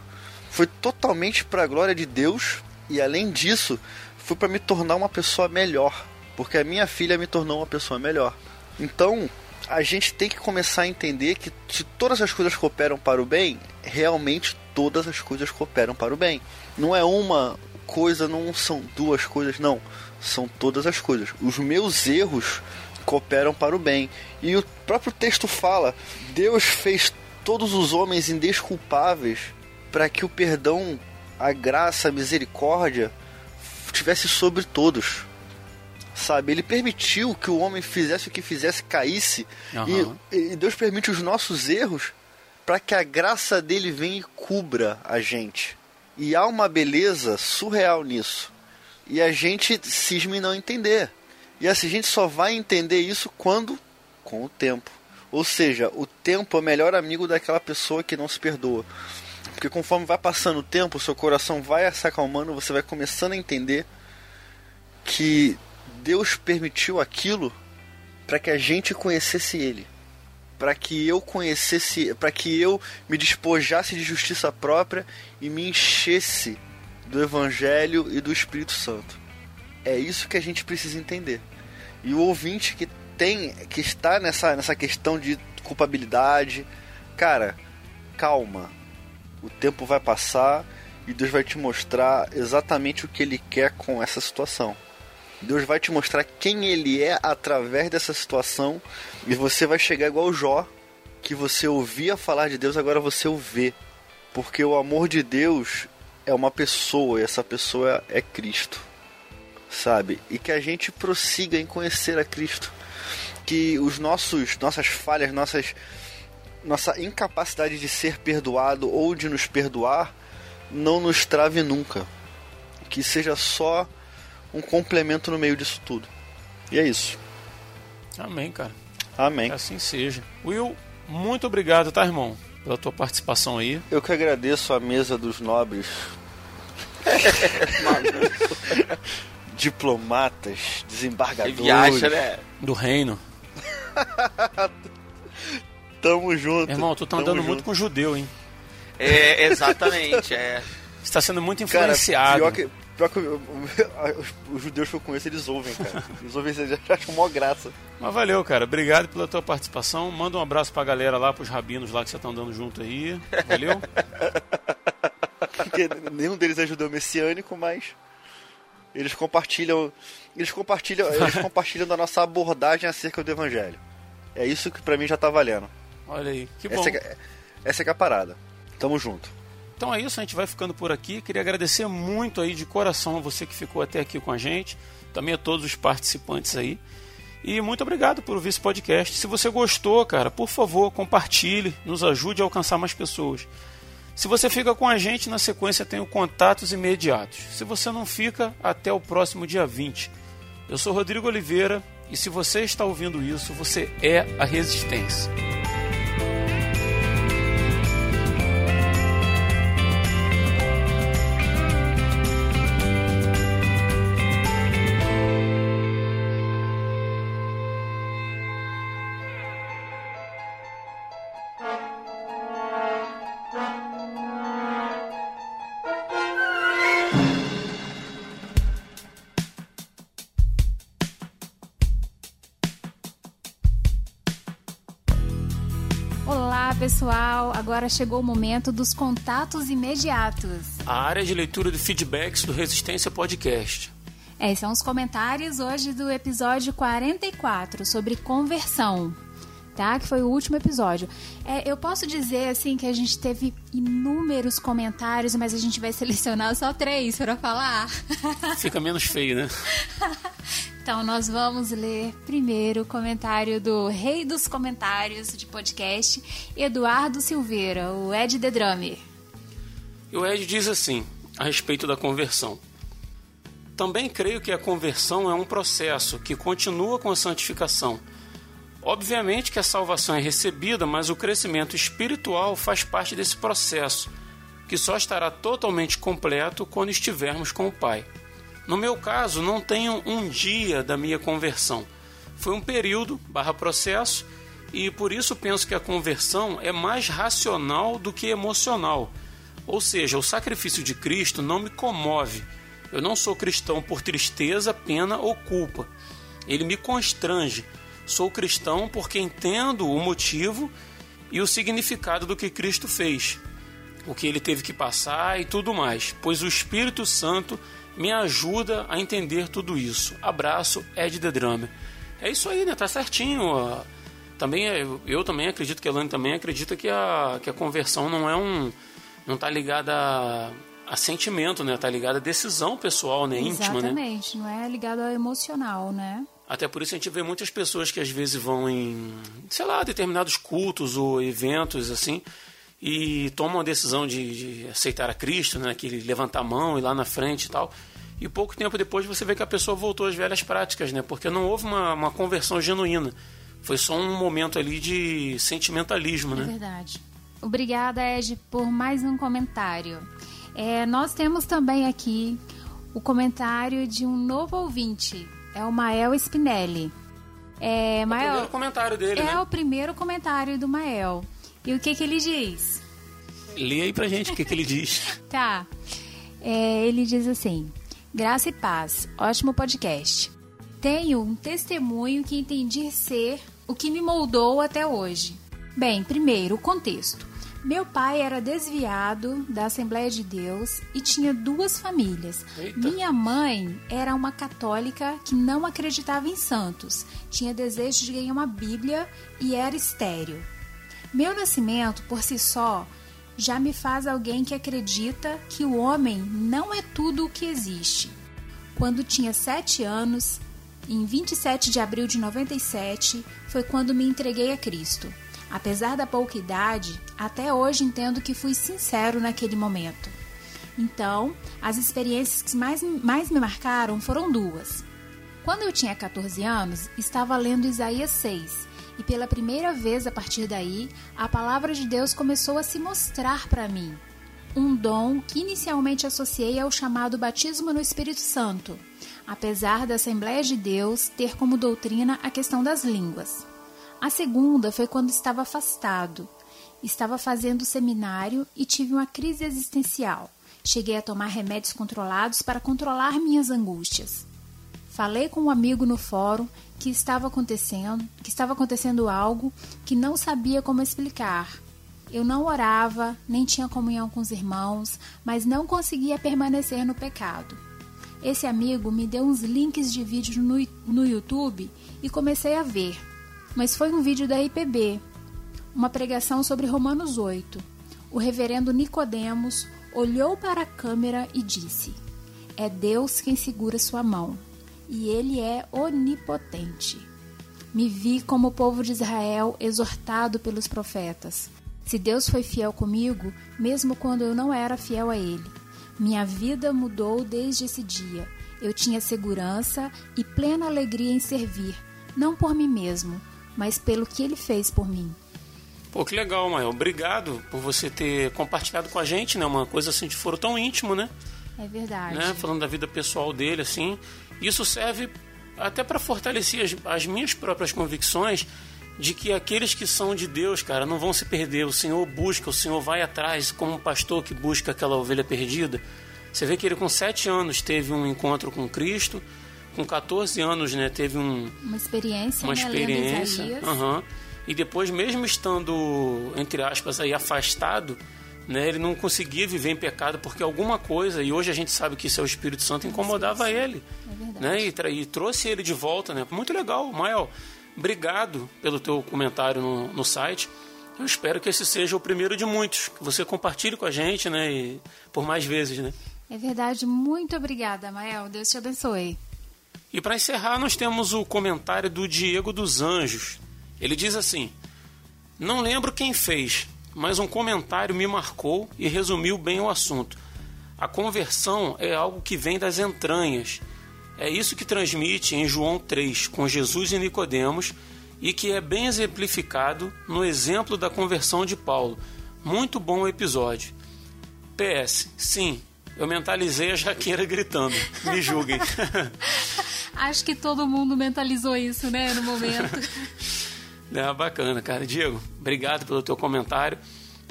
foi totalmente para a glória de Deus e além disso, foi para me tornar uma pessoa melhor, porque a minha filha me tornou uma pessoa melhor. Então, a gente tem que começar a entender que se todas as coisas cooperam para o bem, realmente todas as coisas cooperam para o bem. Não é uma coisa, não são duas coisas, não. São todas as coisas. Os meus erros cooperam para o bem. E o próprio texto fala: Deus fez todos os homens indesculpáveis para que o perdão, a graça, a misericórdia tivesse sobre todos. Sabe, ele permitiu que o homem fizesse o que fizesse, caísse, uhum. e, e Deus permite os nossos erros para que a graça dele venha e cubra a gente. E há uma beleza surreal nisso. E a gente cisma em não entender. E assim, a gente só vai entender isso quando? Com o tempo. Ou seja, o tempo é o melhor amigo daquela pessoa que não se perdoa. Porque conforme vai passando o tempo, o seu coração vai se acalmando, você vai começando a entender que Deus permitiu aquilo para que a gente conhecesse Ele, para que eu conhecesse, para que eu me despojasse de justiça própria e me enchesse do Evangelho e do Espírito Santo. É isso que a gente precisa entender. E o ouvinte que tem, que está nessa, nessa questão de culpabilidade, cara, calma. O tempo vai passar e Deus vai te mostrar exatamente o que Ele quer com essa situação. Deus vai te mostrar quem Ele é através dessa situação e você vai chegar igual o Jó, que você ouvia falar de Deus, agora você o vê. Porque o amor de Deus é uma pessoa e essa pessoa é Cristo, sabe? E que a gente prossiga em conhecer a Cristo, que os nossos nossas falhas, nossas nossa incapacidade de ser perdoado ou de nos perdoar não nos trave nunca. Que seja só um complemento no meio disso tudo. E é isso. Amém, cara. Amém. Que assim seja. Will, muito obrigado, tá, irmão? Pela tua participação aí. Eu que agradeço a mesa dos nobres. Diplomatas, desembargadores. Que viaja, né? Do reino. Tamo junto. Irmão, tu tá andando junto. muito com judeu, hein? É, exatamente, é. Você tá sendo muito Cara, influenciado. pior que, pior que eu- os, os judeus que eu conheço, eles ouvem, cara. Eles ouvem, eles acham mó graça. Mas valeu, cara. Obrigado pela tua participação. Manda um abraço pra galera lá, pros rabinos lá que você tá andando junto aí. Valeu? Porque nenhum deles é judeu messiânico, mas eles compartilham, eles compartilham, eles compartilham da nossa abordagem acerca do evangelho. É isso que pra mim já tá valendo. Olha aí. Que bom. Essa, é, que- essa é que é a parada. Tamo junto. Então é isso, a gente vai ficando por aqui. Queria agradecer muito aí de coração a você que ficou até aqui com a gente, também a todos os participantes aí. E muito obrigado por ouvir esse podcast. Se você gostou, cara, por favor, compartilhe, nos ajude a alcançar mais pessoas. Se você fica com a gente, na sequência tem o contatos imediatos. Se você não fica, até o próximo dia 20. Eu sou Rodrigo Oliveira e se você está ouvindo isso, você é a resistência. Pessoal! Agora chegou o momento dos contatos imediatos. A área de leitura de feedbacks do Resistência Podcast. Esses são os comentários hoje do episódio 44 sobre conversão, tá? Que foi o último episódio. É, eu posso dizer assim que a gente teve inúmeros comentários, mas a gente vai selecionar só três para falar. Fica menos feio, né? Então nós vamos ler primeiro o comentário do rei dos comentários de podcast, Eduardo Silveira, o Ed The Drummer. E o Ed diz assim, a respeito da conversão. Também creio que a conversão é um processo que continua com a santificação. Obviamente que a salvação é recebida, mas o crescimento espiritual faz parte desse processo, que só estará totalmente completo quando estivermos com o Pai. No meu caso, não tenho um dia da minha conversão. Foi um período barra processo e por isso penso que a conversão é mais racional do que emocional. Ou seja, o sacrifício de Cristo não me comove. Eu não sou cristão por tristeza, pena ou culpa. Ele me constrange. Sou cristão porque entendo o motivo e o significado do que Cristo fez, o que ele teve que passar e tudo mais, pois o Espírito Santo me ajuda a entender tudo isso. Abraço, Ed The Drummer. É isso aí, né? Tá certinho. ó. Também é- eu também acredito que a Elane também acredita que a, que a conversão não é um não tá ligada a, a sentimento, né? Tá ligada a decisão pessoal, né? Íntima, né? Exatamente, não é ligado ao emocional, né? Até por isso a gente vê muitas pessoas que às vezes vão em, sei lá, determinados cultos ou eventos assim e tomam a decisão de, de aceitar a Cristo, né? Que ele levanta a mão e lá na frente e tal. e pouco tempo depois você vê que a pessoa voltou às velhas práticas, né? Porque não houve uma, uma conversão genuína. Foi só um momento ali de sentimentalismo, né? É verdade. Obrigada, Ed, por mais um comentário. É, nós temos também aqui o comentário de um novo ouvinte. É o Mael Spinelli. É, É o Mael, primeiro comentário dele, é né? o primeiro comentário do Mael. E o que, que ele diz? Lê aí pra gente o que, que ele diz. Tá. É, ele diz assim: Graça e paz, ótimo podcast. Tenho um testemunho que entendi ser o que me moldou até hoje. Bem, primeiro, o contexto. Meu pai era desviado da Assembleia de Deus e tinha duas famílias. Eita. Minha mãe era uma católica que não acreditava em santos, tinha desejo de ganhar uma Bíblia e era estéril. Meu nascimento, por si só, já me faz alguém que acredita que o homem não é tudo o que existe. Quando tinha sete anos, em 27 de abril de 97, foi quando me entreguei a Cristo. Apesar da pouca idade, até hoje entendo que fui sincero naquele momento. Então, as experiências que mais, mais me marcaram foram duas. Quando eu tinha 14 anos, estava lendo Isaías 6, e pela primeira vez a partir daí, a palavra de Deus começou a se mostrar para mim. Um dom que inicialmente associei ao chamado batismo no Espírito Santo, apesar da Assembleia de Deus ter como doutrina a questão das línguas. A segunda foi quando estava afastado. Estava fazendo seminário e tive uma crise existencial. Cheguei a tomar remédios controlados para controlar minhas angústias. Falei com um amigo no fórum que estava acontecendo, que estava acontecendo algo que não sabia como explicar. Eu não orava, nem tinha comunhão com os irmãos, mas não conseguia permanecer no pecado. Esse amigo me deu uns links de vídeo no, no YouTube e comecei a ver. Mas foi um vídeo da IPB, uma pregação sobre Romanos 8. O reverendo Nicodemos olhou para a câmera e disse: É Deus quem segura sua mão, e ele é onipotente. Me vi como o povo de Israel exortado pelos profetas. Se Deus foi fiel comigo, mesmo quando eu não era fiel a ele. Minha vida mudou desde esse dia. Eu tinha segurança e plena alegria em servir, não por mim mesmo, mas pelo que ele fez por mim. Pô, que legal, Mael. Obrigado por você ter compartilhado com a gente, né? Uma coisa assim de foro tão íntimo, né? É verdade. né? Falando da vida pessoal dele, assim. Isso serve até para fortalecer as, as minhas próprias convicções de que aqueles que são de Deus, cara, não vão se perder. O Senhor busca, o Senhor vai atrás, como um pastor que busca aquela ovelha perdida. Você vê que ele com sete anos teve um encontro com Cristo, com 14 anos, né, teve um, Uma experiência, uma né? Experiência. Aham. E depois, mesmo estando, entre aspas, aí afastado, né, ele não conseguia viver em pecado porque alguma coisa, e hoje a gente sabe que isso é o Espírito Santo, incomodava ele. É. Né, e, e trouxe ele de volta. Né? Muito legal, Mael. Obrigado pelo teu comentário no, no site. Eu espero que esse seja o primeiro de muitos. Que você compartilhe com a gente, né? E por mais vezes, né? É verdade. Muito obrigada, Mael. Deus te abençoe. E para encerrar, nós temos o comentário do Diego dos Anjos. Ele diz assim: Não lembro quem fez, mas um comentário me marcou e resumiu bem o assunto. A conversão é algo que vem das entranhas. É isso que transmite em João 3 com Jesus e Nicodemos e que é bem exemplificado no exemplo da conversão de Paulo. Muito bom episódio. PS, sim, eu mentalizei a jaqueira gritando. Me julguem. Acho que todo mundo mentalizou isso, né, no momento. É bacana, cara. Diego, obrigado pelo teu comentário.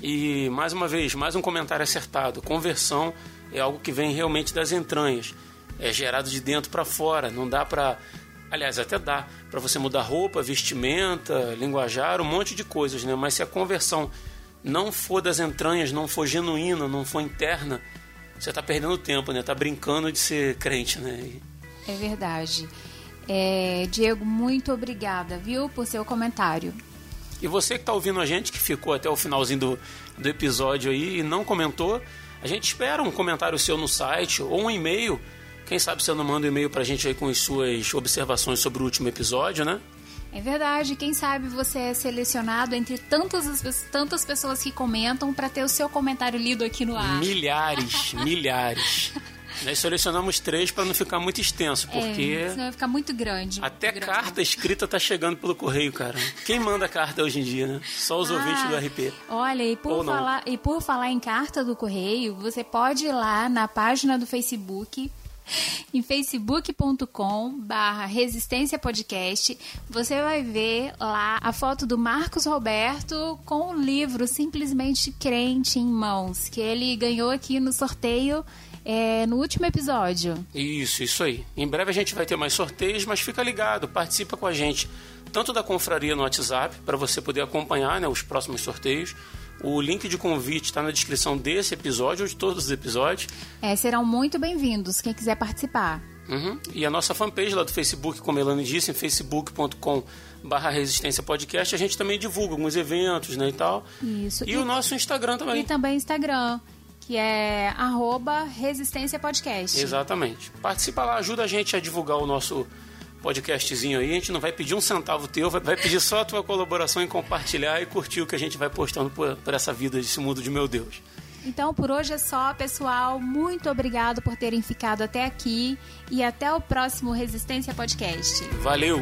E mais uma vez, mais um comentário acertado. Conversão é algo que vem realmente das entranhas. É gerado de dentro para fora. Não dá para, aliás, até dá para você mudar roupa, vestimenta, linguajar, um monte de coisas, né? Mas se a conversão não for das entranhas, não for genuína, não for interna, você tá perdendo tempo, né? Tá brincando de ser crente, né? É verdade. É, Diego, muito obrigada, viu, por seu comentário. E você que está ouvindo a gente, que ficou até o finalzinho do, do episódio aí e não comentou, a gente espera um comentário seu no site ou um e-mail. Quem sabe você não manda um e-mail pra gente aí com as suas observações sobre o último episódio, né? É verdade, quem sabe você é selecionado entre tantas, tantas pessoas que comentam para ter o seu comentário lido aqui no ar. Milhares, milhares. Nós selecionamos três para não ficar muito extenso, porque. É, senão vai ficar muito grande. Até grande. carta escrita tá chegando pelo correio, cara. Quem manda carta hoje em dia, né? Só os Ah, ouvintes do RP. Olha, e Ou por, não. falar, e por falar em carta do correio, você pode ir lá na página do Facebook, em facebook.com barra resistência podcast. Você vai ver lá a foto do Marcos Roberto com o livro Simplesmente Crente em Mãos, que ele ganhou aqui no sorteio é, no último episódio. Isso, isso aí. Em breve a gente vai ter mais sorteios, mas fica ligado, participa com a gente, tanto da confraria no WhatsApp, para você poder acompanhar né, os próximos sorteios. O link de convite está na descrição desse episódio ou de todos os episódios. É, serão muito bem-vindos, quem quiser participar. Uhum. E a nossa fanpage lá do Facebook, como a Elane disse, em facebook.com barra resistência podcast, a gente também divulga alguns eventos né, e tal. Isso. E, o nosso Instagram também. E também Instagram, que é arroba resistência podcast. Exatamente. Participa lá, ajuda a gente a divulgar o nosso podcastzinho aí. A gente não vai pedir um centavo teu, vai pedir só a tua colaboração em compartilhar e curtir o que a gente vai postando por, por essa vida, desse mundo de meu Deus. Então por hoje é só, pessoal. Muito obrigado por terem ficado até aqui e até o próximo Resistência Podcast. Valeu!